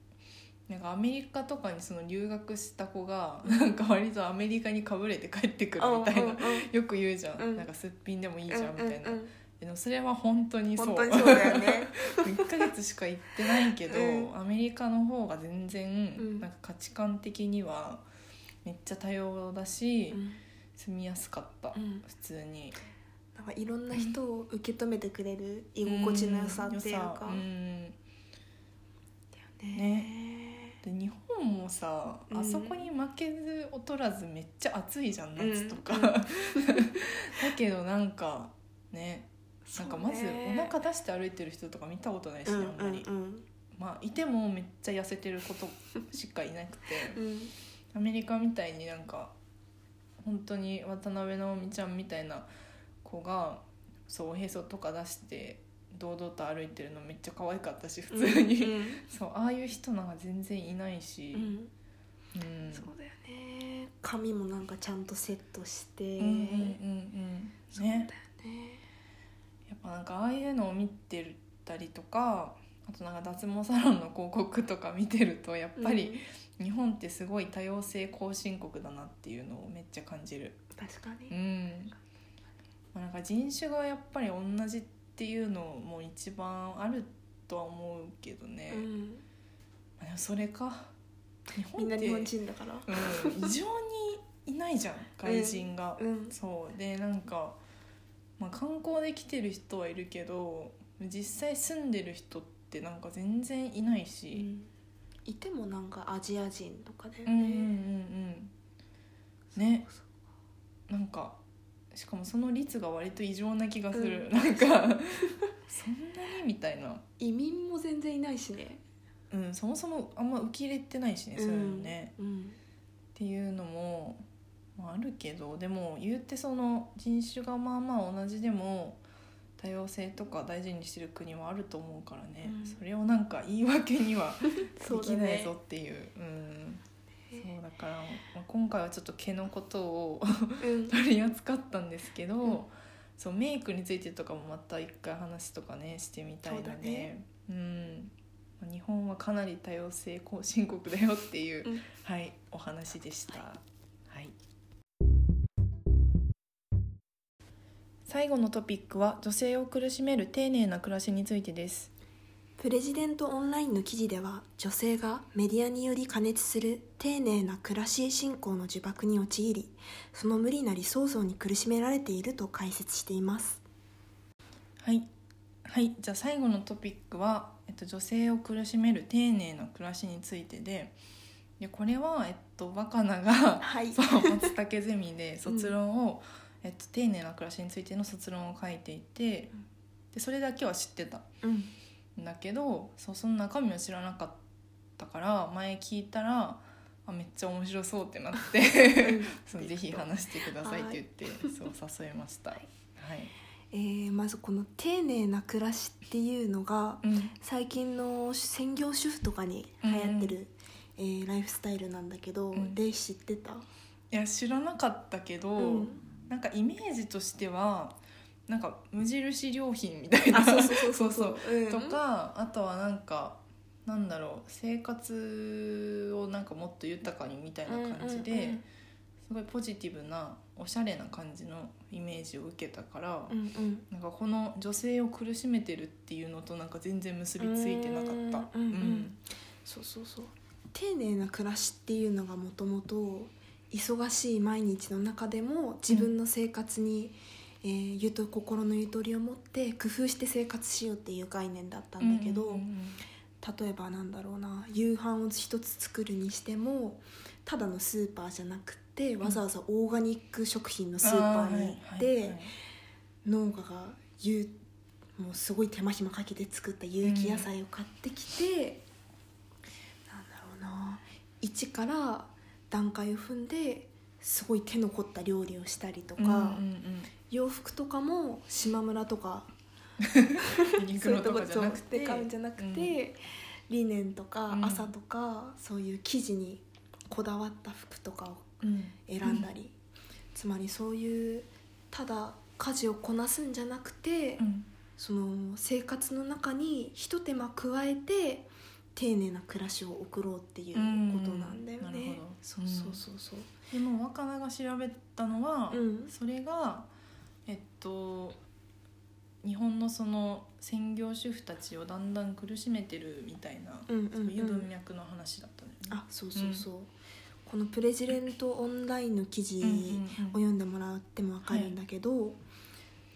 [SPEAKER 1] なんかアメリカとかにその留学した子がなんか割とアメリカにかぶれて帰ってくるみたいな、よく言うじゃん、
[SPEAKER 2] うん。
[SPEAKER 1] なんかすっぴんでもいいじゃんみたいな、
[SPEAKER 2] うんうんうん
[SPEAKER 1] でもそれは本当にそう。
[SPEAKER 2] 本当にそうだよね。
[SPEAKER 1] 1ヶ月しか行ってないけど、
[SPEAKER 2] うん。
[SPEAKER 1] アメリカの方が全然、
[SPEAKER 2] うん。
[SPEAKER 1] なんか価値観的にはめっちゃ多様だし、
[SPEAKER 2] うん。
[SPEAKER 1] 住みやすかった、
[SPEAKER 2] うん。
[SPEAKER 1] 普通に。
[SPEAKER 2] なんかいろんな人を受け止めてくれる居心地の良さっていうか、
[SPEAKER 1] うん。うん
[SPEAKER 2] ね。
[SPEAKER 1] で日本もさ、
[SPEAKER 2] うん。
[SPEAKER 1] あそこに負けず劣らずめっちゃ暑いじゃん夏とか、
[SPEAKER 2] うん。
[SPEAKER 1] だけどなんかねなんかまずお腹出して歩いてる人とか見たことないしね、
[SPEAKER 2] うん
[SPEAKER 1] あんまり、
[SPEAKER 2] うん
[SPEAKER 1] まあいてもめっちゃ痩せてることしかいなくて。
[SPEAKER 2] うん。うん
[SPEAKER 1] アメリカみたいになんか本当に渡辺直美ちゃんみたいな子がそうおへそとか出して堂々と歩いてるのめっちゃ可愛かったし普通に、
[SPEAKER 2] うん
[SPEAKER 1] そうああいう人なんか全然いないし、
[SPEAKER 2] うん。
[SPEAKER 1] うん。
[SPEAKER 2] そうだよね。髪もなんかちゃんとセットして、
[SPEAKER 1] うんうんうんうん。
[SPEAKER 2] そうだよ
[SPEAKER 1] ね
[SPEAKER 2] ね
[SPEAKER 1] やっぱなんかああいうのを見てたりとかあとなんか脱毛サロンの広告とか見てるとやっぱり日本ってすごい多様性後進国だなっていうのをめっちゃ感じる。
[SPEAKER 2] うん確か
[SPEAKER 1] う
[SPEAKER 2] に、
[SPEAKER 1] ん、まあ、なんか人種がやっぱり同じっていうのも一番あるとは思うけどね、
[SPEAKER 2] うん、
[SPEAKER 1] まあ、でもそれか。日本って
[SPEAKER 2] みんな日本人だから。
[SPEAKER 1] うん、異常にいないじゃん外人が、
[SPEAKER 2] うん。
[SPEAKER 1] そう。でなんか、まあ、観光で来てる人はいるけど実際住んでる人ってなんか全然いないうし、
[SPEAKER 2] ん。いてもなんかアジア人とかだよ
[SPEAKER 1] うん、うんうん
[SPEAKER 2] ね、
[SPEAKER 1] うん。ね。なんかしかもその率が割と異常な気がする、
[SPEAKER 2] うん。
[SPEAKER 1] なんかそんなにみたいな、
[SPEAKER 2] 移民も全然いないしね。
[SPEAKER 1] うん、そもそもあんま受け入れてないしねそういうのね、
[SPEAKER 2] うん。
[SPEAKER 1] っていうのも、まあ、あるけどでも言ってその人種がまあまあ同じでも多様性とか大事にしてる国はあると思うからね、
[SPEAKER 2] うん。
[SPEAKER 1] それをなんか言い訳には できない
[SPEAKER 2] ね
[SPEAKER 1] ぞっていう。うん。そうだから、まあ、今回はちょっと毛のことを
[SPEAKER 2] うん。
[SPEAKER 1] 取り扱ったんですけど、
[SPEAKER 2] うん。
[SPEAKER 1] そうメイクについてとかもまた一回話とかねしてみたいので。
[SPEAKER 2] ね。
[SPEAKER 1] うん。まあ日本はかなり多様性後進国だよっていう、
[SPEAKER 2] うん。
[SPEAKER 1] はいお話でした。はい最後のトピックは女性を苦しめる丁寧な暮らしについてです。
[SPEAKER 2] プレジデントオンラインの記事では女性がメディアにより加熱する丁寧な暮らし信仰の呪縛に陥りその無理な理想像に苦しめられていると解説しています。
[SPEAKER 1] はい、はい、じゃあ最後のトピックは、えっと、女性を苦しめる丁寧な暮らしについてででこれは、えっと、若菜が
[SPEAKER 2] はい。
[SPEAKER 1] そう松茸ゼミで卒論を、えっと、丁寧な暮らしについての卒論を書いていて
[SPEAKER 2] うん。
[SPEAKER 1] でそれだけは知ってた
[SPEAKER 2] うん
[SPEAKER 1] んだけどそうその中身を知らなかったから前聞いたらあめっちゃ面白そうってなって そうぜひ話してくださいって言って、そう誘いました。はい、
[SPEAKER 2] えーまずこの丁寧な暮らしっていうのが
[SPEAKER 1] うん。
[SPEAKER 2] 最近の専業主婦とかに流行ってる、えーライフスタイルなんだけど、
[SPEAKER 1] うん。
[SPEAKER 2] レイ知ってた、
[SPEAKER 1] いや知らなかったけど、
[SPEAKER 2] うん
[SPEAKER 1] なんかイメージとしてはなんか無印良品みたいな。
[SPEAKER 2] あそうそうそう
[SPEAKER 1] とかあとはなんかなんだろう生活をなんかもっと豊かにみたいな感じで、
[SPEAKER 2] うんうん。うん
[SPEAKER 1] すごいポジティブなおしゃれな感じのイメージを受けたから、
[SPEAKER 2] うんうん。
[SPEAKER 1] なんかこの女性を苦しめてるっていうのとなんか全然結びついてなかった。
[SPEAKER 2] うんうん。うん。そうそうそう。丁寧な暮らしっていうのがもともと忙しい毎日の中でも自分の生活に、えーゆと心のゆとりを持って工夫して生活しようっていう概念だったんだけど、
[SPEAKER 1] うんうんうん
[SPEAKER 2] 例えばなんだろうな夕飯を一つ作るにしてもただのスーパーじゃなくてわざわざオーガニック食品のスーパーに行って、
[SPEAKER 1] あーはいはいはい。
[SPEAKER 2] 農家が有もうすごい手間暇かけて作った有機野菜を買ってきて、なんだろうな一から段階を踏んですごい手の凝った料理をしたりとか、
[SPEAKER 1] うんうん
[SPEAKER 2] 洋服とかも島村とかそういう
[SPEAKER 1] ロとかじゃなくて。
[SPEAKER 2] で買うんじゃなくて、リネンとか
[SPEAKER 1] うん。
[SPEAKER 2] 朝とか、そういう生地にこだわった服とかを
[SPEAKER 1] うん。
[SPEAKER 2] 選んだり、つまりそういうただ家事をこなすんじゃなくて、
[SPEAKER 1] うん。
[SPEAKER 2] その生活の中にひと手間加えて丁寧な暮らしを送ろうっていうことなんだよ
[SPEAKER 1] うんなる
[SPEAKER 2] ね
[SPEAKER 1] ほど。
[SPEAKER 2] そうそうそうそう。
[SPEAKER 1] でも若菜が調べたのは、
[SPEAKER 2] うん
[SPEAKER 1] それがえっと日本のその専業主婦たちをだんだん苦しめてるみたいな、
[SPEAKER 2] うんうんうん
[SPEAKER 1] そういう文脈の話だったね。
[SPEAKER 2] あそうそうそう。このプレジデントオンラインの記事
[SPEAKER 1] うんうん
[SPEAKER 2] を読んでもらっても分かるんだけど、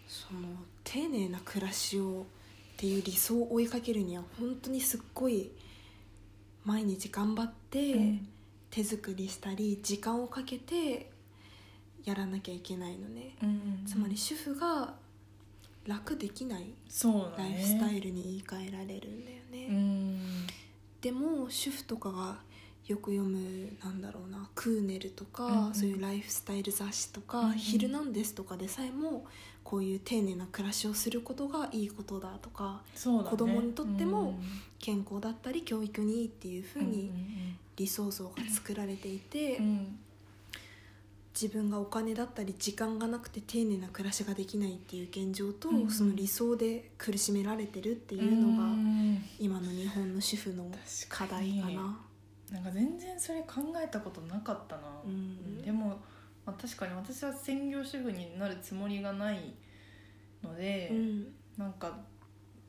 [SPEAKER 2] その丁寧な暮らしをっていう理想を追いかけるには本当にすっごい毎日頑張って
[SPEAKER 1] うん。
[SPEAKER 2] 手作りしたり時間をかけてやらなきゃいけないのね、
[SPEAKER 1] うんうん
[SPEAKER 2] つまり主婦が楽できないライフスタイルに言い換えられるんだよね、
[SPEAKER 1] うん。
[SPEAKER 2] でも主婦とかがよく読むなんだろうなクーネルとか、
[SPEAKER 1] うんうん。
[SPEAKER 2] そういうライフスタイル雑誌とか「
[SPEAKER 1] うんうん。
[SPEAKER 2] ヒルナンデス」とかでさえもこういう丁寧な暮らしをすることがいいことだとか
[SPEAKER 1] そうだね。
[SPEAKER 2] 子供にとっても
[SPEAKER 1] うん。
[SPEAKER 2] 健康だったり教育にいいっていうふうに理想像が作られていて、
[SPEAKER 1] うん。うん
[SPEAKER 2] 自分がお金だったり時間がなくて丁寧な暮らしができないっていう現状と、
[SPEAKER 1] うんうん。
[SPEAKER 2] その理想で苦しめられてるって
[SPEAKER 1] うん
[SPEAKER 2] いうのが、
[SPEAKER 1] うん
[SPEAKER 2] 今の日本の主婦の課題かな。
[SPEAKER 1] なんか全然それ考えたことなかったな、
[SPEAKER 2] うん。
[SPEAKER 1] でも、まあ、確かに私は専業主婦になるつもりがないので、
[SPEAKER 2] うん。
[SPEAKER 1] なんか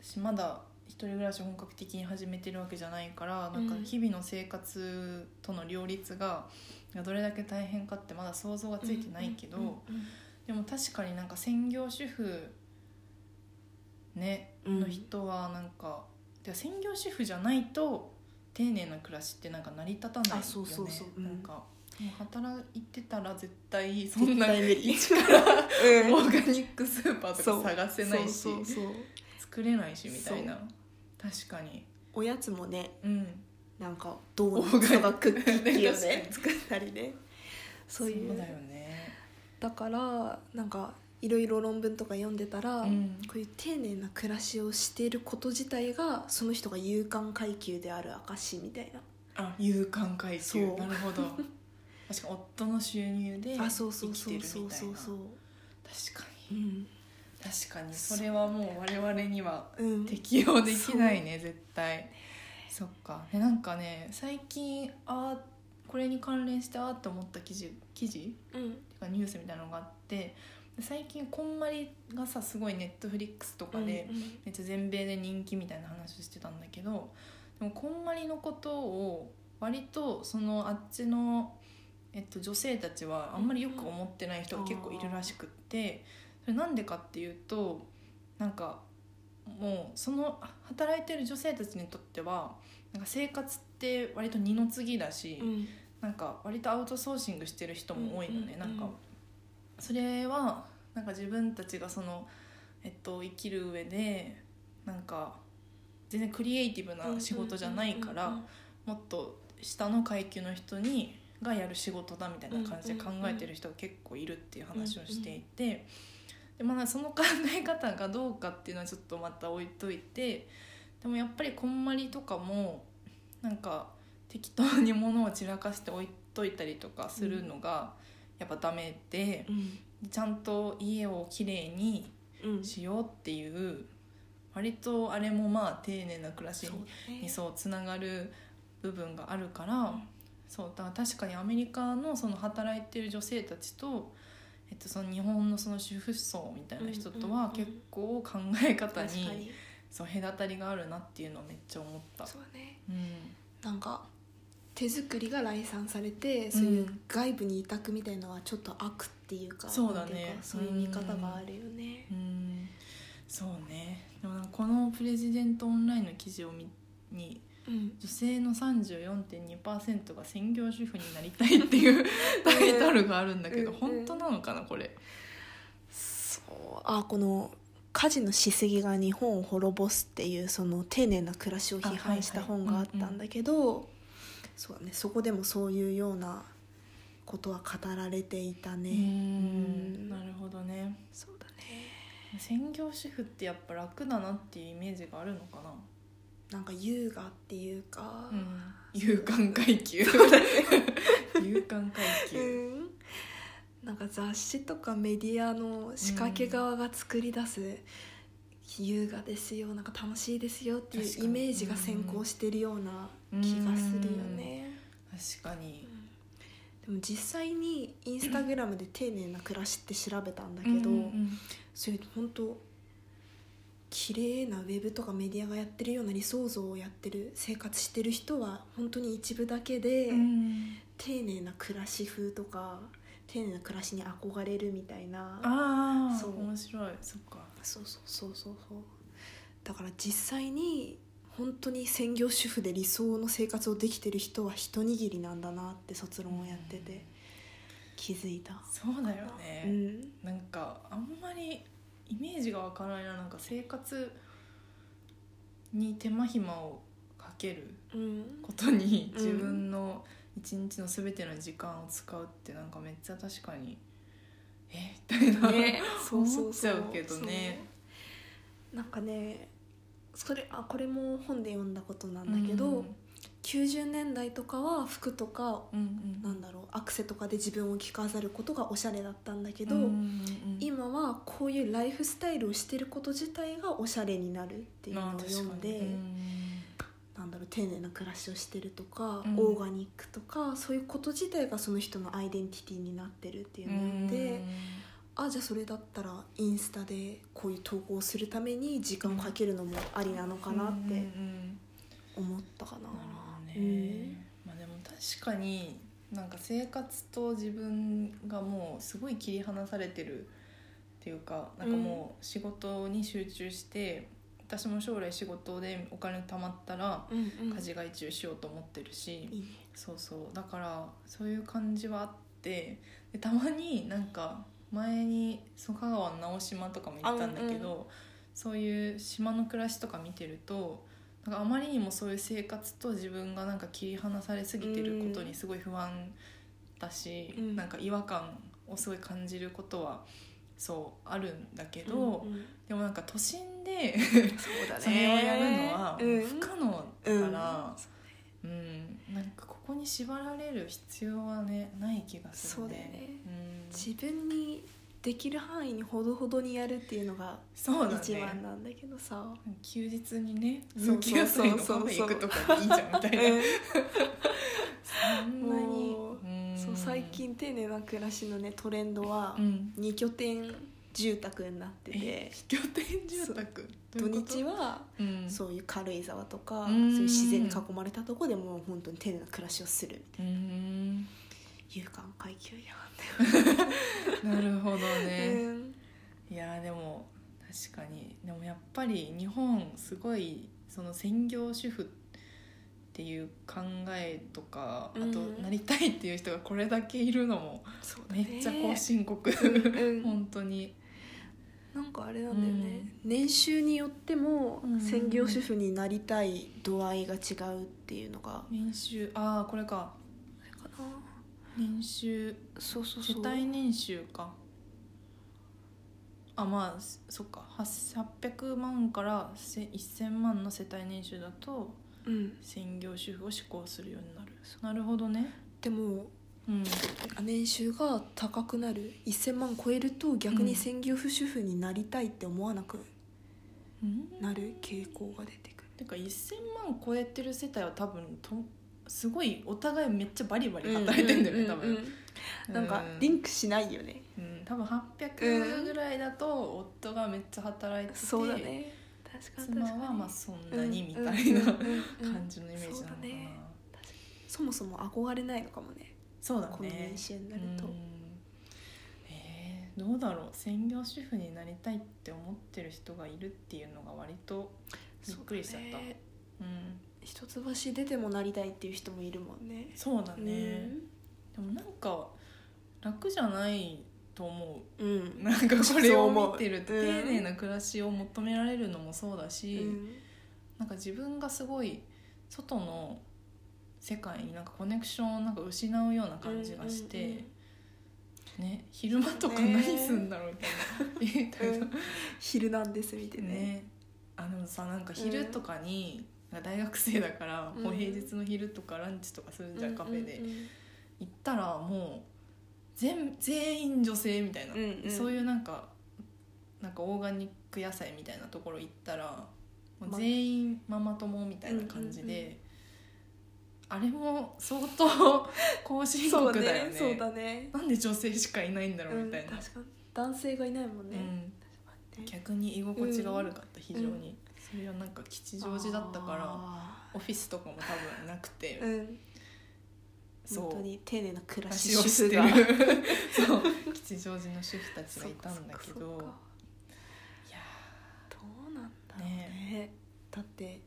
[SPEAKER 1] 私まだ一人暮らしを本格的に始めてるわけじゃないからなんか
[SPEAKER 2] うん。
[SPEAKER 1] 日々の生活との両立がどれだけ大変かってまだ想像がついてないけど、でも確かになんか専業主婦ね
[SPEAKER 2] うん。
[SPEAKER 1] の人はなんか、で専業主婦じゃないと丁寧な暮らしってなんか成り立たないよね。
[SPEAKER 2] あそうそうそう。うん。
[SPEAKER 1] なんかもう働いてたら絶対そんな一から
[SPEAKER 2] うん。
[SPEAKER 1] オーガニックスーパーとか探せないし
[SPEAKER 2] そうそうそう。
[SPEAKER 1] 作れないしみたいな。確かに。
[SPEAKER 2] おやつもね
[SPEAKER 1] うん。
[SPEAKER 2] なんかドーナツとかクッキーをね作ったりね。そういう。
[SPEAKER 1] だよね。
[SPEAKER 2] だからなんかいろいろ論文とか読んでたら、
[SPEAKER 1] うん。
[SPEAKER 2] こういう丁寧な暮らしをしていること自体がその人が勇敢階級である証みたいな。
[SPEAKER 1] あ勇敢階級。
[SPEAKER 2] そう。
[SPEAKER 1] なるほど 確か夫の収入で生きてる
[SPEAKER 2] そうそう
[SPEAKER 1] みたいな。
[SPEAKER 2] そうそう
[SPEAKER 1] 確か
[SPEAKER 2] うん。
[SPEAKER 1] に確かに。それはもう我々には
[SPEAKER 2] うん。
[SPEAKER 1] 適用できないね絶対。そっか。でなんかね最近あーこれに関連してあーって思った記事記事？
[SPEAKER 2] うん。
[SPEAKER 1] てかニュースみたいなのがあってで最近こんまりがさすごいネットフリックスとかで、
[SPEAKER 2] うん
[SPEAKER 1] めっちゃ全米で人気みたいな話をしてたんだけどでもこんまりのことを割とそのあっちの、えっと、女性たちはあんまりよく思ってない人が結構いるらしくってそれなんでかっていうとなんかもうその働いてる女性たちにとってはなんか生活っって割と二の次だし、
[SPEAKER 2] うん。
[SPEAKER 1] なんか割とアウトソーシングしてる人も多いのね、
[SPEAKER 2] うん
[SPEAKER 1] なんかそれはなんか自分たちがその、えっと、生きる上でなんか全然クリエイティブな仕事じゃないから、もっと下の階級の人にがやる仕事だみたいな感じで考えてる人が結構いるっていう話をしていて、でまあその 考え方がどうかっていうのはちょっとまた置いといてでもやっぱりこんまりとかもなんか適当に物を散らかして置いといたりとかするのがやっぱダメで、
[SPEAKER 2] うん。
[SPEAKER 1] ちゃんと家をきれいに
[SPEAKER 2] うん。
[SPEAKER 1] しようっていう割とあれもまあ丁寧な暮らしにそうつながる部分があるから、そうだから確かにアメリカのその働いてる女性たちと、えっと、その日本のその主婦層みたいな人と
[SPEAKER 2] うんうんうん。
[SPEAKER 1] は結構考え方に,、そう隔たりがあるなっていうのをめっちゃ思った。
[SPEAKER 2] そうだね。
[SPEAKER 1] うん。
[SPEAKER 2] なんか手作りが来産されてそういう外部に委託みたいのはちょっと悪っていうか
[SPEAKER 1] そうだね。
[SPEAKER 2] そういう見方があるよね。
[SPEAKER 1] うん。そうね。でもこのプレジデントオンラインの記事を見に
[SPEAKER 2] うん。
[SPEAKER 1] 女性の34.2%が専業主婦になりたいっていう タイトルがあるんだけど、
[SPEAKER 2] うん。
[SPEAKER 1] 本当なのかなこれ？
[SPEAKER 2] そう。あこの家事のしすぎが日本を滅ぼすっていうその丁寧な暮らしを批判した本があったんだけどそうだね。そこでもそういうようなことは語られていたね。
[SPEAKER 1] うん。なるほどね。
[SPEAKER 2] そうだね。
[SPEAKER 1] 専業主婦ってやっぱ楽だなっていうイメージがあるのかな？
[SPEAKER 2] なんか優雅っていうか、
[SPEAKER 1] うん。勇敢階級。勇敢階級。
[SPEAKER 2] うん。なんか雑誌とかメディアの仕掛け側が作り出す優雅ですよなんか楽しいですよっていうイメージが先行してるような気がするよね、
[SPEAKER 1] 確かに。
[SPEAKER 2] でも実際にインスタグラムで丁寧な暮らしって調べたんだけど、
[SPEAKER 1] うんうん
[SPEAKER 2] それ本当綺麗なウェブとかメディアがやってるような理想像をやってる生活してる人は本当に一部だけで、
[SPEAKER 1] うん
[SPEAKER 2] 丁寧な暮らし風とか丁寧な暮らしに憧れるみたいな。
[SPEAKER 1] ああ
[SPEAKER 2] そう。
[SPEAKER 1] 面白い。そっか。
[SPEAKER 2] そうそうそうそうそう。だから実際に本当に専業主婦で理想の生活をできてる人は一握りなんだなって卒論をやってて気づいた、
[SPEAKER 1] そうだよね、
[SPEAKER 2] うん。
[SPEAKER 1] なんかあんまりイメージがわからないななんか生活に手間暇をかける
[SPEAKER 2] うん。
[SPEAKER 1] ことに
[SPEAKER 2] うん。
[SPEAKER 1] 自分の一日の全ての時間を使うってなんかめっちゃ確かにえ？みたいな、
[SPEAKER 2] ね。
[SPEAKER 1] 思っちゃうけどね。
[SPEAKER 2] なんかねそれあこれも本で読んだことなんだけど、
[SPEAKER 1] うん
[SPEAKER 2] 90年代とかは服とか
[SPEAKER 1] うんうん。
[SPEAKER 2] なんだろうアクセとかで自分を着飾ることがおしゃれだったんだけど、
[SPEAKER 1] うんうんうん
[SPEAKER 2] 今はこういうライフスタイルをしてること自体がおしゃれになるっていうのを読んで、
[SPEAKER 1] にうん。
[SPEAKER 2] なんだろう丁寧な暮らしをしてるとか、
[SPEAKER 1] うん
[SPEAKER 2] オーガニックとかそういうこと自体がその人のアイデンティティになってるっていうのを読んで、あじゃあそれだったらインスタでこういう投稿をするために時間をかけるのもありなのかなっ
[SPEAKER 1] うんうん
[SPEAKER 2] て
[SPEAKER 1] うん。
[SPEAKER 2] 思ったかな。
[SPEAKER 1] なるほどね、まあでも確かになんか生活と自分がもうすごい切り離されてるっていうかなんかもう仕事に集中して、私も将来仕事でお金貯まったら
[SPEAKER 2] うんうん。
[SPEAKER 1] 家事外注しようと思ってるし、
[SPEAKER 2] いいね。
[SPEAKER 1] そうそう。だからそういう感じはあってでたまになんか前にその香川の直島とかも行ったんだけど、そういう島の暮らしとか見てるとなんかあまりにもそういう生活と自分がなんか切り離されすぎてることにすごい不安だし、
[SPEAKER 2] うん。
[SPEAKER 1] なんか違和感をすごい感じることはそうあるんだけど、
[SPEAKER 2] うんうん。
[SPEAKER 1] でもなんか都心で
[SPEAKER 2] そうだね。
[SPEAKER 1] それをやるのは
[SPEAKER 2] うん。
[SPEAKER 1] 不可能だから、うん。なんかここに縛られる必要はねない気がする
[SPEAKER 2] そうだよね。
[SPEAKER 1] うん、
[SPEAKER 2] 自分にできる範囲にほどほどにやるっていうのが
[SPEAKER 1] そうだ
[SPEAKER 2] 一番
[SPEAKER 1] ね
[SPEAKER 2] なんだけどさ、
[SPEAKER 1] 休日にね
[SPEAKER 2] そ
[SPEAKER 1] 行くとかでいいじゃんみたいな。
[SPEAKER 2] うん。
[SPEAKER 1] そんなに。
[SPEAKER 2] もう
[SPEAKER 1] うん。
[SPEAKER 2] そう最近丁寧な暮らしのねトレンドは。
[SPEAKER 1] うん。
[SPEAKER 2] 二拠点住宅になって
[SPEAKER 1] え
[SPEAKER 2] て
[SPEAKER 1] 拠点住宅？
[SPEAKER 2] 土日
[SPEAKER 1] は、
[SPEAKER 2] は
[SPEAKER 1] うん、
[SPEAKER 2] そういう軽井沢とか
[SPEAKER 1] う
[SPEAKER 2] そうんいう自然に囲まれたとこでもう本当に丁寧な暮らしをするみたいな。
[SPEAKER 1] うん
[SPEAKER 2] 勇敢階級や
[SPEAKER 1] なるほど
[SPEAKER 2] ん
[SPEAKER 1] ね、
[SPEAKER 2] うん。
[SPEAKER 1] いやーでも確かに。でもやっぱり日本すごいその専業主婦っっていう考えとか、
[SPEAKER 2] うん。
[SPEAKER 1] あとなりたいっていう人がこれだけいるのもめっちゃ後進国、
[SPEAKER 2] うん
[SPEAKER 1] 本当に。
[SPEAKER 2] なんかあれなんだよね、年収によっても
[SPEAKER 1] うん。
[SPEAKER 2] 専業主婦になりたい度合いが違うっていうのが。
[SPEAKER 1] 年収ああこれか年収世
[SPEAKER 2] そうそうそう。
[SPEAKER 1] 帯年収か。あまあそっか。800万からせ1000万の世帯年収だと
[SPEAKER 2] うん。
[SPEAKER 1] 専業主婦を志向するようになる。なるほどね。
[SPEAKER 2] でも
[SPEAKER 1] うん。
[SPEAKER 2] 年収が高くなる。1000万超えると逆に専業主婦になりたいって思わなく
[SPEAKER 1] うん。
[SPEAKER 2] なる傾向が出てくる。
[SPEAKER 1] てか1000万超えてる世帯は多分とすごいお互いめっちゃバリバリ働いてんだよね、多分、
[SPEAKER 2] なんかリンクしないよね。
[SPEAKER 1] うん、多分800ぐらいだと夫がめっちゃ働いてて、
[SPEAKER 2] そうだね。確かに
[SPEAKER 1] 妻はまあそんなにみたいな感じのイメージなのかな、
[SPEAKER 2] そもそも憧れないのかもね。
[SPEAKER 1] そうだね。
[SPEAKER 2] この年収になると。
[SPEAKER 1] うん。えーどうだろう。専業主婦になりたいって思ってる人がいるっていうのが割とびっくりしちゃった。
[SPEAKER 2] そうだね。
[SPEAKER 1] うん
[SPEAKER 2] 一橋出てもなりたいっていう人もいるもんね。
[SPEAKER 1] そうだね、でもなんか楽じゃないと思う。
[SPEAKER 2] うん、うん
[SPEAKER 1] なんかこれを見てる丁寧な暮らしを求められるのもそうだし、
[SPEAKER 2] うん。
[SPEAKER 1] なんか自分がすごい外の世界になんかコネクションをなんか失うような感じがして、
[SPEAKER 2] うんうん
[SPEAKER 1] ね昼間とか
[SPEAKER 2] ね
[SPEAKER 1] 何すんだろうみたいな、みたいな
[SPEAKER 2] ヒルナンデス見てね
[SPEAKER 1] ね。あでもさなんか昼とかに、大学生だから、
[SPEAKER 2] うん。
[SPEAKER 1] もう平日の昼とかランチとかするじゃん、カフェで
[SPEAKER 2] うん。うん
[SPEAKER 1] 行ったらもう全全員女性みたいな、
[SPEAKER 2] うんうん。
[SPEAKER 1] そういうなんかなんかオーガニック野菜みたいなところ行ったらもう
[SPEAKER 2] ま
[SPEAKER 1] 全員ママ友みたいな感じで、
[SPEAKER 2] うんうんうん。
[SPEAKER 1] あれも相当 後進国だよね。
[SPEAKER 2] そうだね。
[SPEAKER 1] なんで女性しかいないんだろう
[SPEAKER 2] うん
[SPEAKER 1] みたいな、
[SPEAKER 2] 確かに。男性がいないもんね、
[SPEAKER 1] うん。逆に居心地が悪かった、非常に、それはなんか吉祥寺だったから
[SPEAKER 2] あ
[SPEAKER 1] オフィスとかも多分なくて、
[SPEAKER 2] ーうん。
[SPEAKER 1] そう。
[SPEAKER 2] 本当に丁寧な暮らし
[SPEAKER 1] 話をしてる。
[SPEAKER 2] が
[SPEAKER 1] そう。吉祥寺の主婦たちがいたんだけど。いや
[SPEAKER 2] どうなんだろうね。
[SPEAKER 1] ね。
[SPEAKER 2] だって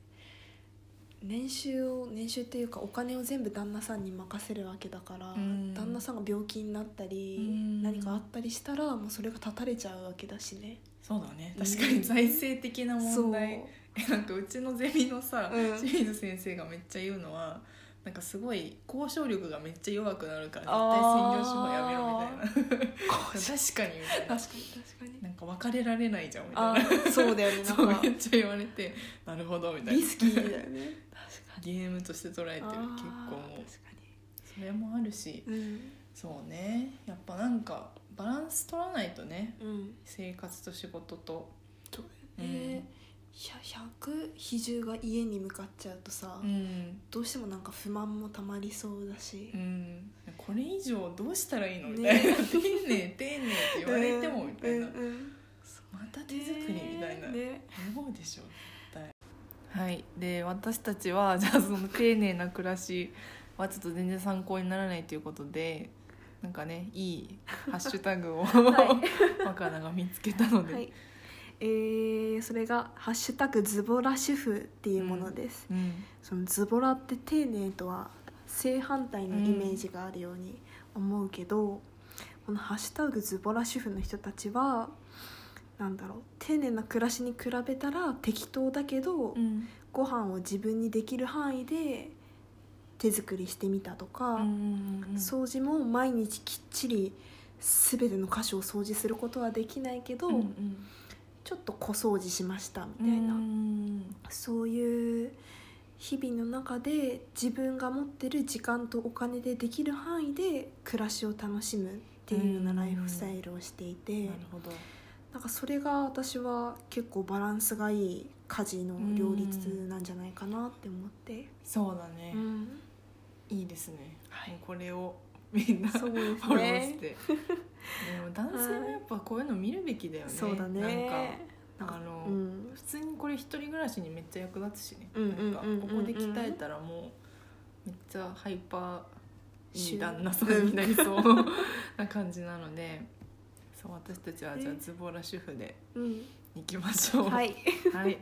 [SPEAKER 2] 年収を年収っていうかお金を全部旦那さんに任せるわけだから、
[SPEAKER 1] うん。
[SPEAKER 2] 旦那さんが病気になったり、
[SPEAKER 1] うん。
[SPEAKER 2] 何かあったりしたらもうそれが断たれちゃうわけだしね。
[SPEAKER 1] そうだね。
[SPEAKER 2] うん。
[SPEAKER 1] 確かに財政的な問題。
[SPEAKER 2] そう。
[SPEAKER 1] え なんかうちのゼミのさ、
[SPEAKER 2] うん。
[SPEAKER 1] 清水先生がめっちゃ言うのはなんかすごい交渉力がめっちゃ弱くなるから絶対専業主婦やめろみたいな。確かにみたいな
[SPEAKER 2] 確かに。確かに。
[SPEAKER 1] なんか別れられないじゃんみたい
[SPEAKER 2] あ
[SPEAKER 1] な
[SPEAKER 2] ーそうだよね。
[SPEAKER 1] めっちゃ言われてなるほどみたいな。
[SPEAKER 2] リスキーだよね。確かに
[SPEAKER 1] ゲームとして捉えてる結構もそれもあるし。
[SPEAKER 2] にうん。
[SPEAKER 1] そうね。やっぱなんかバランス取らないとね。
[SPEAKER 2] うん。
[SPEAKER 1] 生活と仕事と。
[SPEAKER 2] そうだよね、ひゃ100比重が家に向かっちゃうとさ、
[SPEAKER 1] うん。
[SPEAKER 2] どうしてもなんか不満もたまりそうだし。
[SPEAKER 1] う、ん。これ以上どうしたらいいの？み
[SPEAKER 2] ね
[SPEAKER 1] たいな。丁 寧丁寧って言われてもみたいな。
[SPEAKER 2] うんうん
[SPEAKER 1] また手作りみたいな。
[SPEAKER 2] ね
[SPEAKER 1] 思うでしょ絶対。はい。で私たちは じゃあその丁寧な暮らしはちょっと全然参考にならないということでなんかねいいハッシュタグを、
[SPEAKER 2] は
[SPEAKER 1] 若菜が見つけたので、
[SPEAKER 2] はいえーそれが「ハッシュタグズボラ主婦」っていうものです、
[SPEAKER 1] うん。
[SPEAKER 2] そのズボラって丁寧とは正反対のイメージがあるように思うけど、この「ハッシュタグズボラ主婦」の人たちはなんだろう丁寧な暮らしに比べたら適当だけど、
[SPEAKER 1] うん。
[SPEAKER 2] ご飯を自分にできる範囲で手作りしてみたとか、
[SPEAKER 1] うん。
[SPEAKER 2] 掃除も毎日きっちり全ての箇所を掃除することはできないけど、
[SPEAKER 1] うんうん
[SPEAKER 2] ちょっと小掃除しましたみたいな、
[SPEAKER 1] うん。
[SPEAKER 2] そういう日々の中で自分が持ってる時間とお金でできる範囲で暮らしを楽しむっていうようなライフスタイルをしていて、
[SPEAKER 1] なるほど。
[SPEAKER 2] なんかそれが私は結構バランスがいい家事の両立なんじゃないかなって思って、
[SPEAKER 1] そうだね、
[SPEAKER 2] うん。
[SPEAKER 1] いいですね、
[SPEAKER 2] はい。
[SPEAKER 1] これをみんな。フォローし
[SPEAKER 2] ね
[SPEAKER 1] て、でも男性もやっぱこういうの見るべきだよね。
[SPEAKER 2] そうだね。
[SPEAKER 1] なんかあの、
[SPEAKER 2] うん。
[SPEAKER 1] 普通にこれ一人暮らしにめっちゃ役立つしね、なんかここで鍛えたらもうめっちゃハイパーい
[SPEAKER 2] シュ
[SPEAKER 1] い旦那さんになりそう。な感じなので。そう私たちはじゃあズボラ主婦で
[SPEAKER 2] うん。
[SPEAKER 1] いきましょう。
[SPEAKER 2] はい。
[SPEAKER 1] はい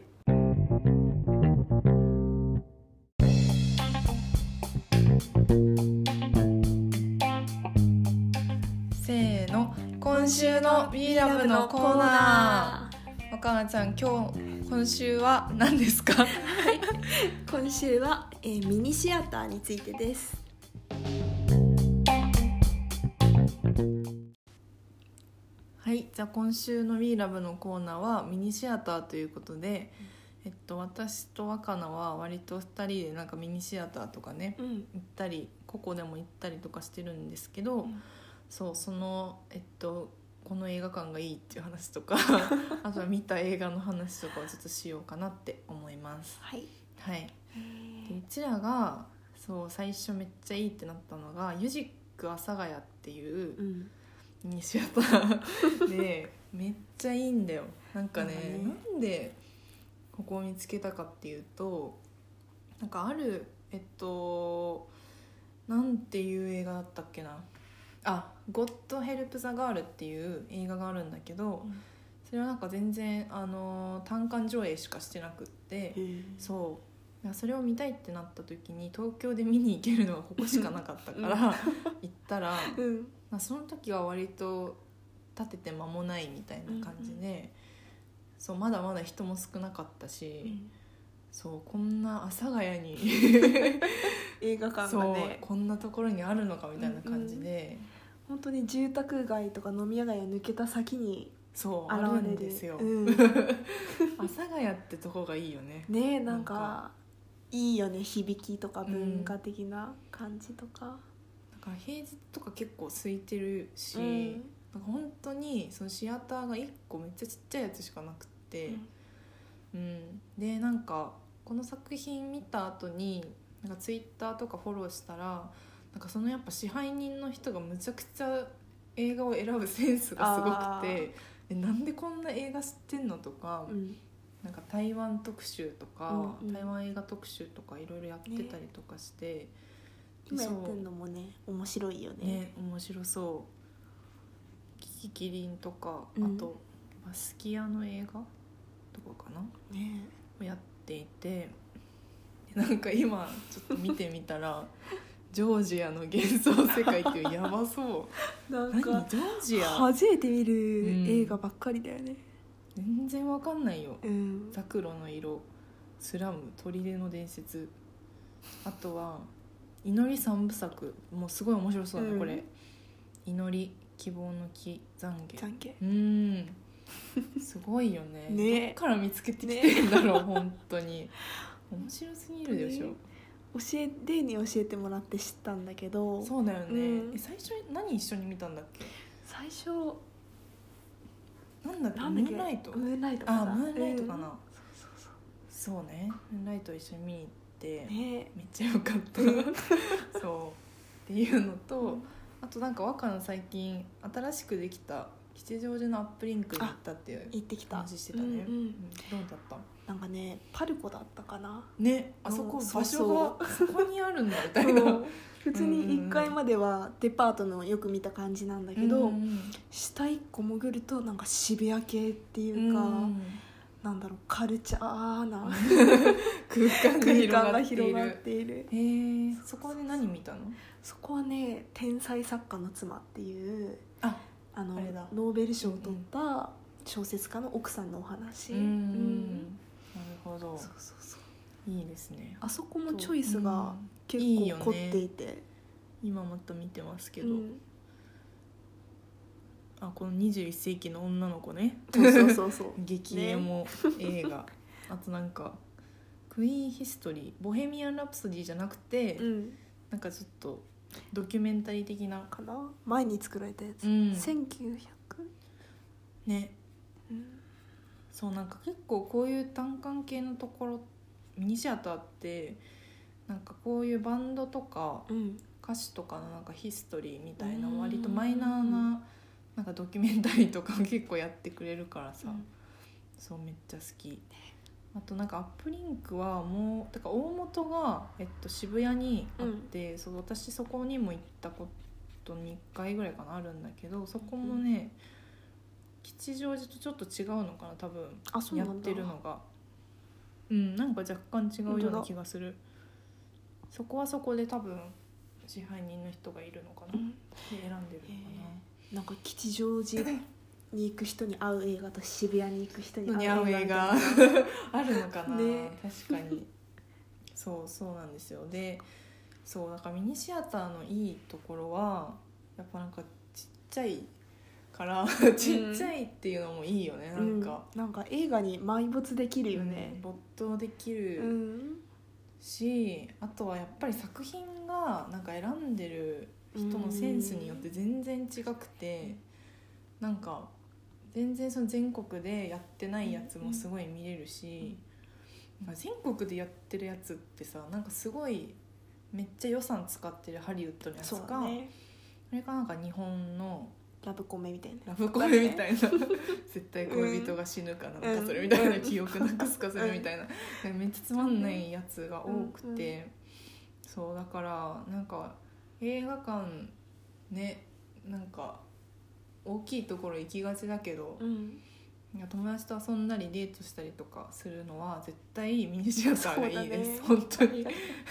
[SPEAKER 1] 週の B ラブのコーナー。若菜ちゃん今日今週は何ですか？
[SPEAKER 2] 今週は、えーミニシアターについてです。
[SPEAKER 1] はいじゃあ今週の B ラブのコーナーはミニシアターということで、えっと、私と若菜は割と2人でなんかミニシアターとかね
[SPEAKER 2] うん。
[SPEAKER 1] 行ったり個々でも行ったりとかしてるんですけど、
[SPEAKER 2] ん。
[SPEAKER 1] そうそのえっとこの映画館がいいっていう話とか あとは見た映画の話とかをちょっとしようかなって思います。
[SPEAKER 2] はい。
[SPEAKER 1] はい。でうちらがそう最初めっちゃいいってなったのがユジック阿佐ヶ谷っていう
[SPEAKER 2] うん。
[SPEAKER 1] ミニシアターで めっちゃいいんだよ。なんかね
[SPEAKER 2] なんかね
[SPEAKER 1] なんでここを見つけたかっていうとなんかあるえっとなんていう映画だったっけな。あ「ゴッド・ヘルプ・ザ・ガール」っていう映画があるんだけどそれはなんか全然あの単館上映しかしてなくってそう。それを見たいってなった時に東京で見に行けるのはここしかなかったから行ったら、
[SPEAKER 2] うん。
[SPEAKER 1] まあ、その時は割と立てて間もないみたいな感じで、そうまだまだ人も少なかったし、そうこんな阿佐ヶ谷に
[SPEAKER 2] 映画館がね。
[SPEAKER 1] こんなところにあるのかみたいな感じで、
[SPEAKER 2] 本当に住宅街とか飲み屋街を抜けた先に
[SPEAKER 1] そうある
[SPEAKER 2] 現れる。
[SPEAKER 1] んですよ、
[SPEAKER 2] うん。
[SPEAKER 1] 阿佐ヶ谷ってとこがいいよね。
[SPEAKER 2] ねえなん
[SPEAKER 1] なん
[SPEAKER 2] か
[SPEAKER 1] か
[SPEAKER 2] いいよね響きとか文化的な感じとか、
[SPEAKER 1] だから平日とか結構空いてるし、
[SPEAKER 2] うん。
[SPEAKER 1] なんか本当にそのシアターが1個めっちゃちっちゃいやつしかなくって、うん、でなんかこの作品見た後になんかツイッターとかフォローしたらなんかそのやっぱ支配人の人がむちゃくちゃ映画を選ぶセンスがすごくてえなんでこんな映画知ってんのとか、
[SPEAKER 2] うん。
[SPEAKER 1] なんか台湾特集とか、
[SPEAKER 2] うんうん。
[SPEAKER 1] 台湾映画特集とかいろいろやってたりとかして、
[SPEAKER 2] 今やって
[SPEAKER 1] そ
[SPEAKER 2] んのもね面白いよね。
[SPEAKER 1] うね面白そう。キキキリンとか、
[SPEAKER 2] うん。
[SPEAKER 1] あとバスキアの映画とかかな？
[SPEAKER 2] ね。
[SPEAKER 1] をやっていてでなんか今ちょっと見てみたら ジョージアの幻想世界っていうやばそう。
[SPEAKER 2] なんか
[SPEAKER 1] ョージア？
[SPEAKER 2] 初めて見る
[SPEAKER 1] うん
[SPEAKER 2] 映画ばっかりだよね。
[SPEAKER 1] 全然わかんないよ。
[SPEAKER 2] うん。
[SPEAKER 1] ザクロの色。スラム砦の伝説。あとは祈り三部作。もうすごい面白そうだね、
[SPEAKER 2] うん。
[SPEAKER 1] これ。祈り希望の木懺悔。
[SPEAKER 2] じゃんけん
[SPEAKER 1] うん。すごいよね。
[SPEAKER 2] ね。
[SPEAKER 1] どっから見つけてきてんだろう、本当に。面白すぎるでしょ、
[SPEAKER 2] ね教え例に教えてもらって知ったんだけど。
[SPEAKER 1] そうだよね、
[SPEAKER 2] うん。
[SPEAKER 1] え最初何一緒に見たんだっけ？
[SPEAKER 2] 最初。
[SPEAKER 1] なんだっけ？ムーンライト？
[SPEAKER 2] ムーンライトかな。
[SPEAKER 1] あムーンライトかな、
[SPEAKER 2] うん。そうそう
[SPEAKER 1] そうね。ムーンライト一緒に見に行って、
[SPEAKER 2] そうね。
[SPEAKER 1] めっちゃ良かった。そう。っていうのと、
[SPEAKER 2] うん。
[SPEAKER 1] あとなんか若菜最近新しくできた吉祥寺のアップリンクに行ったっていう
[SPEAKER 2] 行ってきた。
[SPEAKER 1] 話してたね、
[SPEAKER 2] うんうん。
[SPEAKER 1] うん。どうだった？
[SPEAKER 2] なんかねパルコだったかな。
[SPEAKER 1] ねあそこ
[SPEAKER 2] うん
[SPEAKER 1] 場所がそこにあるんだみたいな。
[SPEAKER 2] 普通に1階まではデパートのよくく見た感じなんだけど、
[SPEAKER 1] うんうん。
[SPEAKER 2] 下1個潜るとなんか渋谷系っていうか、
[SPEAKER 1] うん。
[SPEAKER 2] なんだろうカルチャーな
[SPEAKER 1] 空間が
[SPEAKER 2] 空間が
[SPEAKER 1] 広がっている。へえそこで何見たの？
[SPEAKER 2] そこはね「天才作家の妻」っていう
[SPEAKER 1] あ
[SPEAKER 2] あのノーベル賞を取った小説家の奥さんのお話、
[SPEAKER 1] うん。
[SPEAKER 2] うん
[SPEAKER 1] ほど。
[SPEAKER 2] そうそうそう。
[SPEAKER 1] いいですね。
[SPEAKER 2] あそこもチョイスが結構凝っていて。
[SPEAKER 1] 今また見てますけど、
[SPEAKER 2] うん。
[SPEAKER 1] あこの21世紀の女の子ね。
[SPEAKER 2] そうそうそうそう。
[SPEAKER 1] 激エモ映画、あとなんかクイーンヒストリー。ボヘミアン・ラプソディじゃなくて、
[SPEAKER 2] うん。
[SPEAKER 1] なんかちょっとドキュメンタリー的な。
[SPEAKER 2] かな。前に作られたやつ、
[SPEAKER 1] うん。
[SPEAKER 2] 1900、
[SPEAKER 1] ね
[SPEAKER 2] うん
[SPEAKER 1] そうなんか結構こういう単館系のところミニシアターってなんかこういうバンドとか
[SPEAKER 2] うん。
[SPEAKER 1] 歌手とかのなんかヒストリーみたいな
[SPEAKER 2] うん
[SPEAKER 1] 割とマイナーななんかドキュメンタリーとか結構やってくれるからさ、そうめっちゃ好き。あとなんかアップリンクはもうだから大元が、えっと、渋谷にあって、そう私そこにも行ったこと2回ぐらいかなあるんだけどそこもね、吉祥寺とちょっと違うのかな多分。
[SPEAKER 2] あそう
[SPEAKER 1] やっ
[SPEAKER 2] なんだ。
[SPEAKER 1] てるのが。うんなんか若干違うような気がする。そこはそこで多分支配人の人がいるのかな、
[SPEAKER 2] うん。
[SPEAKER 1] で選んでるのかな、
[SPEAKER 2] なんか吉祥寺に行く人に会う映画と渋谷に行く人に
[SPEAKER 1] 合う映画
[SPEAKER 2] 画。み
[SPEAKER 1] あるのかな、
[SPEAKER 2] ね。
[SPEAKER 1] 確かに。そうそうなんですよ。でそうだからミニシアターのいいところはやっぱなんかちっちゃいからちっちゃいっていうのもいいよね、
[SPEAKER 2] たいな
[SPEAKER 1] なんか、
[SPEAKER 2] うんなんか映画に埋没できるよ
[SPEAKER 1] うん
[SPEAKER 2] ね
[SPEAKER 1] 没頭でき
[SPEAKER 2] う
[SPEAKER 1] る
[SPEAKER 2] ん。
[SPEAKER 1] し、あとはやっぱり作品がなんか選んでる人のセンスによって全然違くてなんか全然その全国でやってないやつもすごい見れるし、なんか全国でやってるやつってさなんかすごいめっちゃ予算使ってるハリウッドのやつか
[SPEAKER 2] だね。
[SPEAKER 1] それかなんか日本の
[SPEAKER 2] ラブコメみたいな。
[SPEAKER 1] ラブコメみたいな。絶対恋人が死ぬかなんかそれみたいな記憶なくすかするみたいな。めっちゃつまんないやつが多く
[SPEAKER 2] うん
[SPEAKER 1] てそうだからなんか映画館ねなんか大きいところ行きがちだけど
[SPEAKER 2] うん。
[SPEAKER 1] 友達と遊んだりデートしたりとかするのは絶対ミニシアターがいい。です、
[SPEAKER 2] ね。
[SPEAKER 1] 本当に。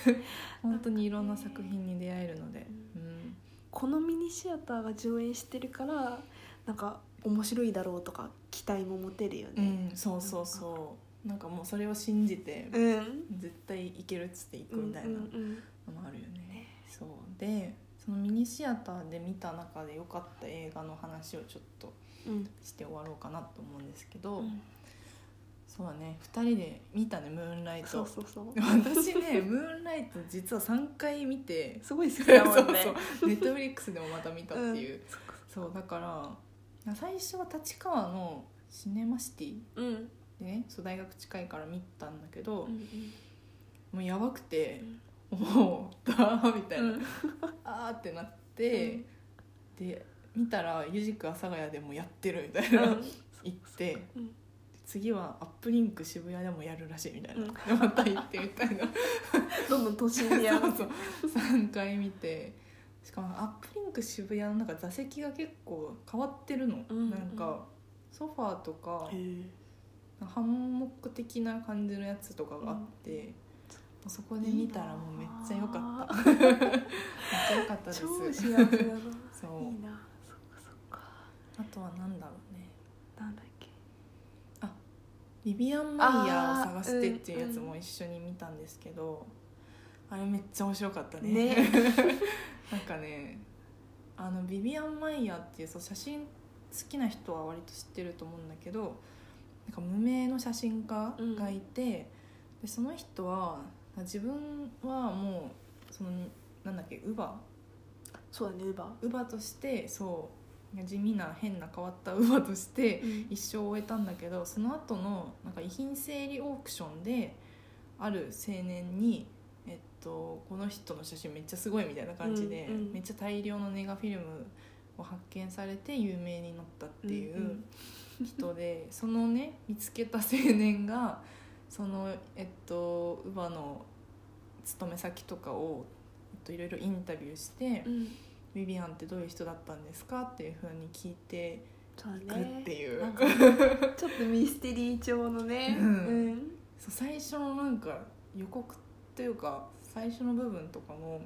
[SPEAKER 1] 本当にいろんな作品に出会えるので、うん、
[SPEAKER 2] このミニシアターが上演してるからなんか面白いだろうとか期待も持てるよ
[SPEAKER 1] う
[SPEAKER 2] ね
[SPEAKER 1] ん、そうそうそう。なんか。もうそれを信じて
[SPEAKER 2] うん。
[SPEAKER 1] 絶対行けるっつって行くみたいな
[SPEAKER 2] うん
[SPEAKER 1] の
[SPEAKER 2] うん。
[SPEAKER 1] もあるよね。そう。でそのミニシアターで見た中で良かった映画の話をちょっと
[SPEAKER 2] うん。
[SPEAKER 1] して終わろうかなと思うんですけど、
[SPEAKER 2] うん
[SPEAKER 1] そうだね。2人で見たねムーンライト。
[SPEAKER 2] そうそうそう。
[SPEAKER 1] 私ねムーンライト実は3回見て
[SPEAKER 2] すごい好きだもんね。
[SPEAKER 1] ネットフリックスでもまた見たっていう、
[SPEAKER 2] うん。そ
[SPEAKER 1] うだから最初は立川のシネマシティ
[SPEAKER 2] うん。
[SPEAKER 1] でねそう大学近いから見たんだけど、
[SPEAKER 2] うん
[SPEAKER 1] もうやばくて、もうダーみたいな、
[SPEAKER 2] うん。
[SPEAKER 1] あーってなって、で見たら「ゆじく阿佐ヶ谷」でもやってるみたいな、
[SPEAKER 2] うん。
[SPEAKER 1] 行って
[SPEAKER 2] うん
[SPEAKER 1] 次はアップリンク渋谷でもやるらしいみたいな、
[SPEAKER 2] うん。
[SPEAKER 1] でまた行ってみたいな。
[SPEAKER 2] どんどん都心にや。る
[SPEAKER 1] そうそう。3回見て。しかもアップリンク渋谷のなんか座席が結構変わってるの、
[SPEAKER 2] うん
[SPEAKER 1] なんかソファーとかハンモック的な感じのやつとかがあって、もうそこで見たらもうめっちゃ良かった。めっちゃ良かったです。そう。あとは何だろうね
[SPEAKER 2] なんだっけ
[SPEAKER 1] ビビアン・マイヤーを探してっていうやつも一緒に見たんですけど、あれめっちゃ面白かったね。
[SPEAKER 2] ね。
[SPEAKER 1] なんかねあのビビアン・マイヤーっていうそう写真好きな人は割と知ってると思うんだけどなんか無名の写真家がいて、でその人は自分はもうそのなんだっけ乳母
[SPEAKER 2] そうだねウーバ。
[SPEAKER 1] 乳母としてそう地味な変な変わった乳母として
[SPEAKER 2] ー
[SPEAKER 1] 一生を終えたんだけどその後のなんか遺品整理オークションである青年に、えっと、この人の写真めっちゃすごいみたいな感じで、
[SPEAKER 2] うんうん。
[SPEAKER 1] めっちゃ大量のネガフィルムを発見されて有名になったってい
[SPEAKER 2] ん
[SPEAKER 1] う人で、そのね見つけた青年がそのえっと乳母の勤め先とかを、えっと、いろいろインタビューして
[SPEAKER 2] うんうん「
[SPEAKER 1] ビビアンってどういう人だったんですか?」っていうふうに聞いていくっていう。
[SPEAKER 2] なんかちょっとミステリー調のね。
[SPEAKER 1] うん。
[SPEAKER 2] うん。
[SPEAKER 1] そう最初のなんか予告っていうか最初の部分とかも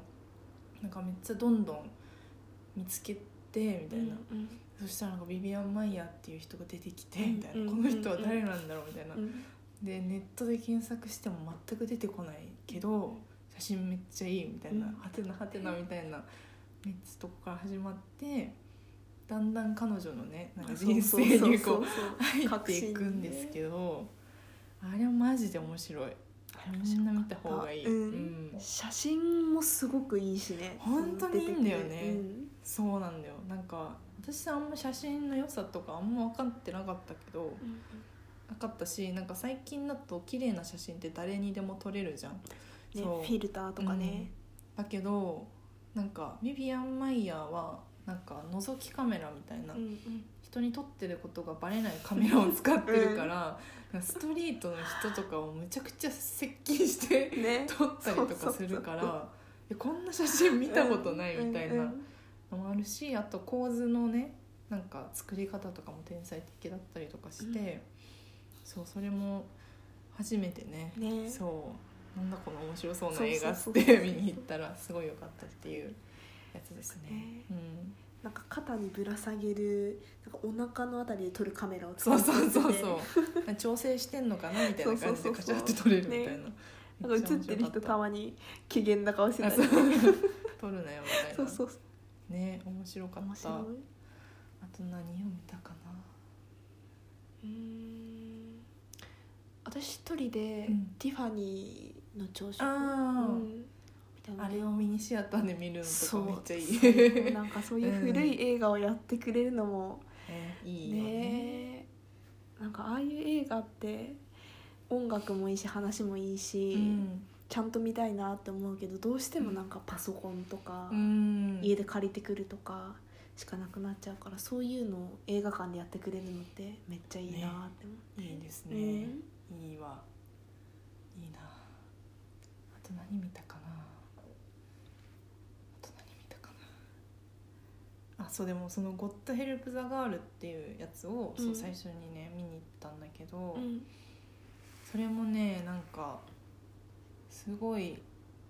[SPEAKER 1] なんかめっちゃどんどん見つけてみたいな、
[SPEAKER 2] うん
[SPEAKER 1] そしたらなんかビビアン・マイヤーっていう人が出てきて
[SPEAKER 2] うん
[SPEAKER 1] みたいな、
[SPEAKER 2] うん
[SPEAKER 1] この人は誰なんだろうみたいな、
[SPEAKER 2] うん
[SPEAKER 1] でネットで検索しても全く出てこないけど写真めっちゃいいみたいな、
[SPEAKER 2] うん。
[SPEAKER 1] はてなはてなみたいな3つとこから始まってだんだん彼女のねなんか人生にこう入っていくんですけどあれはマジで面白い。みんな見た方がいい、
[SPEAKER 2] うん。
[SPEAKER 1] うん。
[SPEAKER 2] 写真もすごくいいしね。
[SPEAKER 1] 本当にいいんだよね。
[SPEAKER 2] う。ん
[SPEAKER 1] そうなんだよ。なんか私あんま写真の良さとかあんま分かってなかったけどなかったしなんか最近だと綺麗な写真って誰にでも撮れるじゃん、
[SPEAKER 2] ねフィルターとかね。
[SPEAKER 1] だけどなんかビビアン・マイヤーはなんか覗きカメラみたいな、
[SPEAKER 2] うんうん。
[SPEAKER 1] 人に撮ってることがバレないカメラを使ってるから、ストリートの人とかをむちゃくちゃ接近して
[SPEAKER 2] ね。
[SPEAKER 1] 撮ったりとかするからえこんな写真見たことないみたいなのもあるしあと構図のねなんか作り方とかも天才的だったりとかして、そうそれも初めてね。
[SPEAKER 2] ね。
[SPEAKER 1] そうなんだこの面白そうな映画って見に行ったらすごい良かったっていうやつですね。
[SPEAKER 2] ね
[SPEAKER 1] うん。
[SPEAKER 2] なんか肩にぶら下げるなんかお腹のあたりで撮るカメラを使ってて
[SPEAKER 1] そうそうそう。調整してんのかなみたいな感じでカチャって撮れるみたいな、
[SPEAKER 2] ね。なんか映ってる人た
[SPEAKER 1] ま
[SPEAKER 2] まに機嫌な顔してた。り
[SPEAKER 1] 撮るなよみたいな。ね面白かった。あと何を見たかな。
[SPEAKER 2] うーん。私一人で
[SPEAKER 1] うん。
[SPEAKER 2] ティファニーの朝食、うん。
[SPEAKER 1] あれをミニシアターで見るのとかめっちゃいい。
[SPEAKER 2] なんかそういう古い映画をやってくれるのも
[SPEAKER 1] ねいいよね
[SPEAKER 2] ねなんかああいう映画って音楽もいいし話もいいし、
[SPEAKER 1] うん。
[SPEAKER 2] ちゃんと見たいなって思うけどどうしてもなんかパソコンとか、
[SPEAKER 1] うん。
[SPEAKER 2] 家で借りてくるとかしかなくなっちゃうからそういうのを映画館でやってくれるのってめっちゃいいなって思って、
[SPEAKER 1] いいですね、
[SPEAKER 2] うん。
[SPEAKER 1] いいわと何見たかな。あと何見たかな。あそうでもその「ゴッドヘルプ・ザ・ガール」っていうやつを、
[SPEAKER 2] うん。
[SPEAKER 1] そう最初にね見に行ったんだけど、
[SPEAKER 2] うん。
[SPEAKER 1] それもねなんかすごい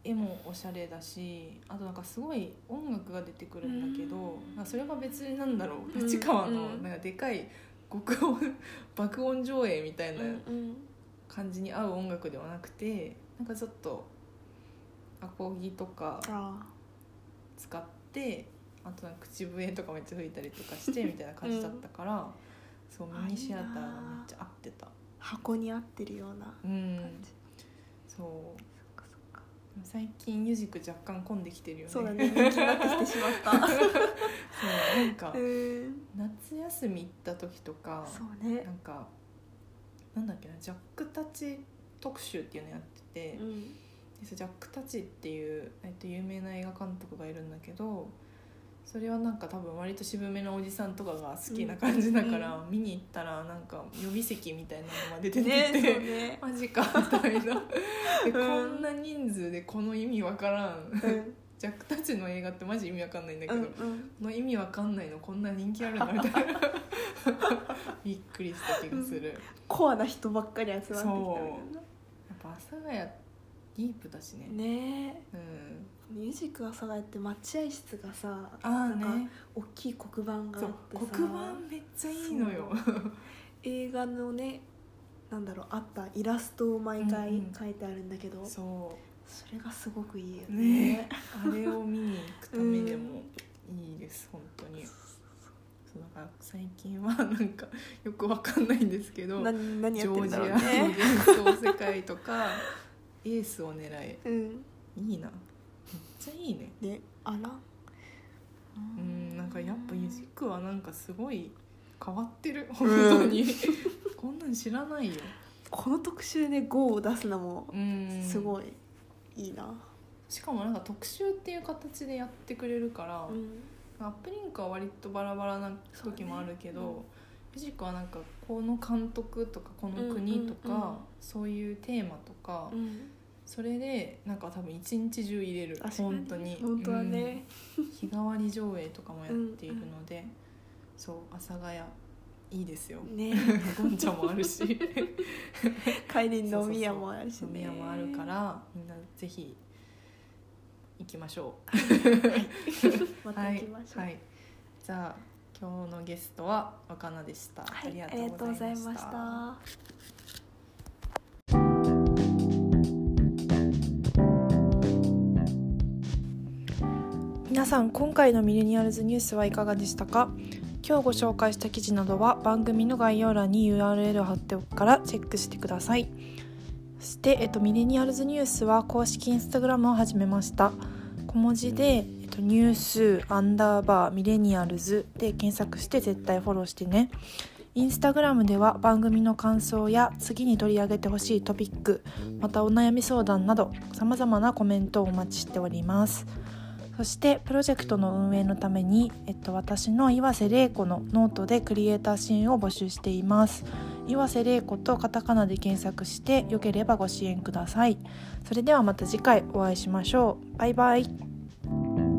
[SPEAKER 1] 絵もおしゃれだしあとなんかすごい音楽が出てくるんだけど、
[SPEAKER 2] うん。
[SPEAKER 1] それが別になんだろう
[SPEAKER 2] うん。
[SPEAKER 1] 立川の
[SPEAKER 2] うん。
[SPEAKER 1] なんかでかい極音 爆音上映みたいな
[SPEAKER 2] うん。
[SPEAKER 1] 感じに合う音楽ではなくてなんかちょっとアコギとか
[SPEAKER 2] あ
[SPEAKER 1] 使ってあとなんか口笛とかめっちゃ吹いたりとかして みたいな感じだったから、そう
[SPEAKER 2] あ
[SPEAKER 1] ミニシアターがめっちゃ合ってた。
[SPEAKER 2] 箱に合ってるような
[SPEAKER 1] うん。
[SPEAKER 2] 感じ、
[SPEAKER 1] そう。
[SPEAKER 2] そっかそっか。
[SPEAKER 1] 最近ミュージック若干混んできてるよね。
[SPEAKER 2] そうだね。人気になってきてしまった。
[SPEAKER 1] そうなんか
[SPEAKER 2] うん。
[SPEAKER 1] 夏休み行った時とか
[SPEAKER 2] そうね。
[SPEAKER 1] なんかなんだっけなジャックたち特集っていうのやってて、
[SPEAKER 2] うん
[SPEAKER 1] ジャックたちっていう、えっと、有名な映画監督がいるんだけどそれはなんか多分割と渋めのおじさんとかが好きな感じだから、見に行ったらなんか予備席みたいなのが出てて、
[SPEAKER 2] ねね。
[SPEAKER 1] マジかみたいな。で、こんな人数でこの意味わからん。
[SPEAKER 2] うん。
[SPEAKER 1] ジャックたちの映画ってマジ意味わかんないんだけど、
[SPEAKER 2] うんうん。
[SPEAKER 1] この意味わかんないのこんな人気あるのみたいな。びっくりした気がする、やっ
[SPEAKER 2] コアな人ばっかり集まってきたみたい
[SPEAKER 1] ぱ阿佐ヶ谷ディープだしね。
[SPEAKER 2] なね。
[SPEAKER 1] うん。
[SPEAKER 2] ミュージックがさがって待合室がさ
[SPEAKER 1] ああ
[SPEAKER 2] なんか
[SPEAKER 1] ね
[SPEAKER 2] 大きい黒板があってさ。
[SPEAKER 1] 黒板めっちゃいいのよ。
[SPEAKER 2] 映画のねなんだろうあったイラストを毎回
[SPEAKER 1] うんうん。
[SPEAKER 2] 書いてあるんだけど、
[SPEAKER 1] そ
[SPEAKER 2] それがすごくいいよ
[SPEAKER 1] う
[SPEAKER 2] ね。
[SPEAKER 1] ね。あれを見に行くためでもいいです本当に。そうだから最近はなんかよくわかんないんですけど
[SPEAKER 2] 何やってるんだろうね。
[SPEAKER 1] 世界とか エースを狙え。
[SPEAKER 2] うん。
[SPEAKER 1] いいな。めっちゃいいね。
[SPEAKER 2] ねあら？
[SPEAKER 1] うんなんかやっぱユジックはなんかすごい変わってる。本当に、こんなん知らないよ。
[SPEAKER 2] この特集で GO を出すのも
[SPEAKER 1] うん。
[SPEAKER 2] すごいいいな。
[SPEAKER 1] しかもなんか特集っていう形でやってくれるから、
[SPEAKER 2] うん。
[SPEAKER 1] アップリンクは割とバラバラな時もあるけど、ジックはなんかこの監督とかこの国とか、
[SPEAKER 2] うんうんうん。
[SPEAKER 1] そういうテーマとか、
[SPEAKER 2] うん。
[SPEAKER 1] それでなんか多分一日中入れる。本当に。
[SPEAKER 2] 本当はね、
[SPEAKER 1] うん。日替わり上映とかもやっているので、そう阿佐ヶ谷いいですよ。
[SPEAKER 2] ね。
[SPEAKER 1] ゴンチャもあるし。
[SPEAKER 2] 帰りに飲み屋もあるしね。
[SPEAKER 1] 飲み屋もあるからみんなぜひ行きましょ
[SPEAKER 2] ま
[SPEAKER 1] う。はい。
[SPEAKER 2] た行きましょう。
[SPEAKER 1] はい、じゃあ今日のゲストは若菜でした、
[SPEAKER 2] はい、
[SPEAKER 1] あ
[SPEAKER 2] ありがとうございました。
[SPEAKER 3] 皆さん今回のミレニアルズニュースはいかがでしたか？今日ご紹介した記事などは番組の概要欄に URL を貼っておくからチェックしてください。そして、えっと、ミレニアルズニュースは公式インスタグラムを始めました小文字で、えっと、ニュースアンダーバーミレニアルズで検索して絶対フォローしてね。インスタグラムでは番組の感想や次に取り上げてほしいトピックまたお悩み相談などさまざまなコメントをお待ちしております。そしてプロジェクトの運営のために、えっと、私の岩瀬玲子のノートでクリエイター支援を募集しています。岩瀬玲子とカタカナで検索してよければご支援ください。それではまた次回お会いしましょう。バイバイ。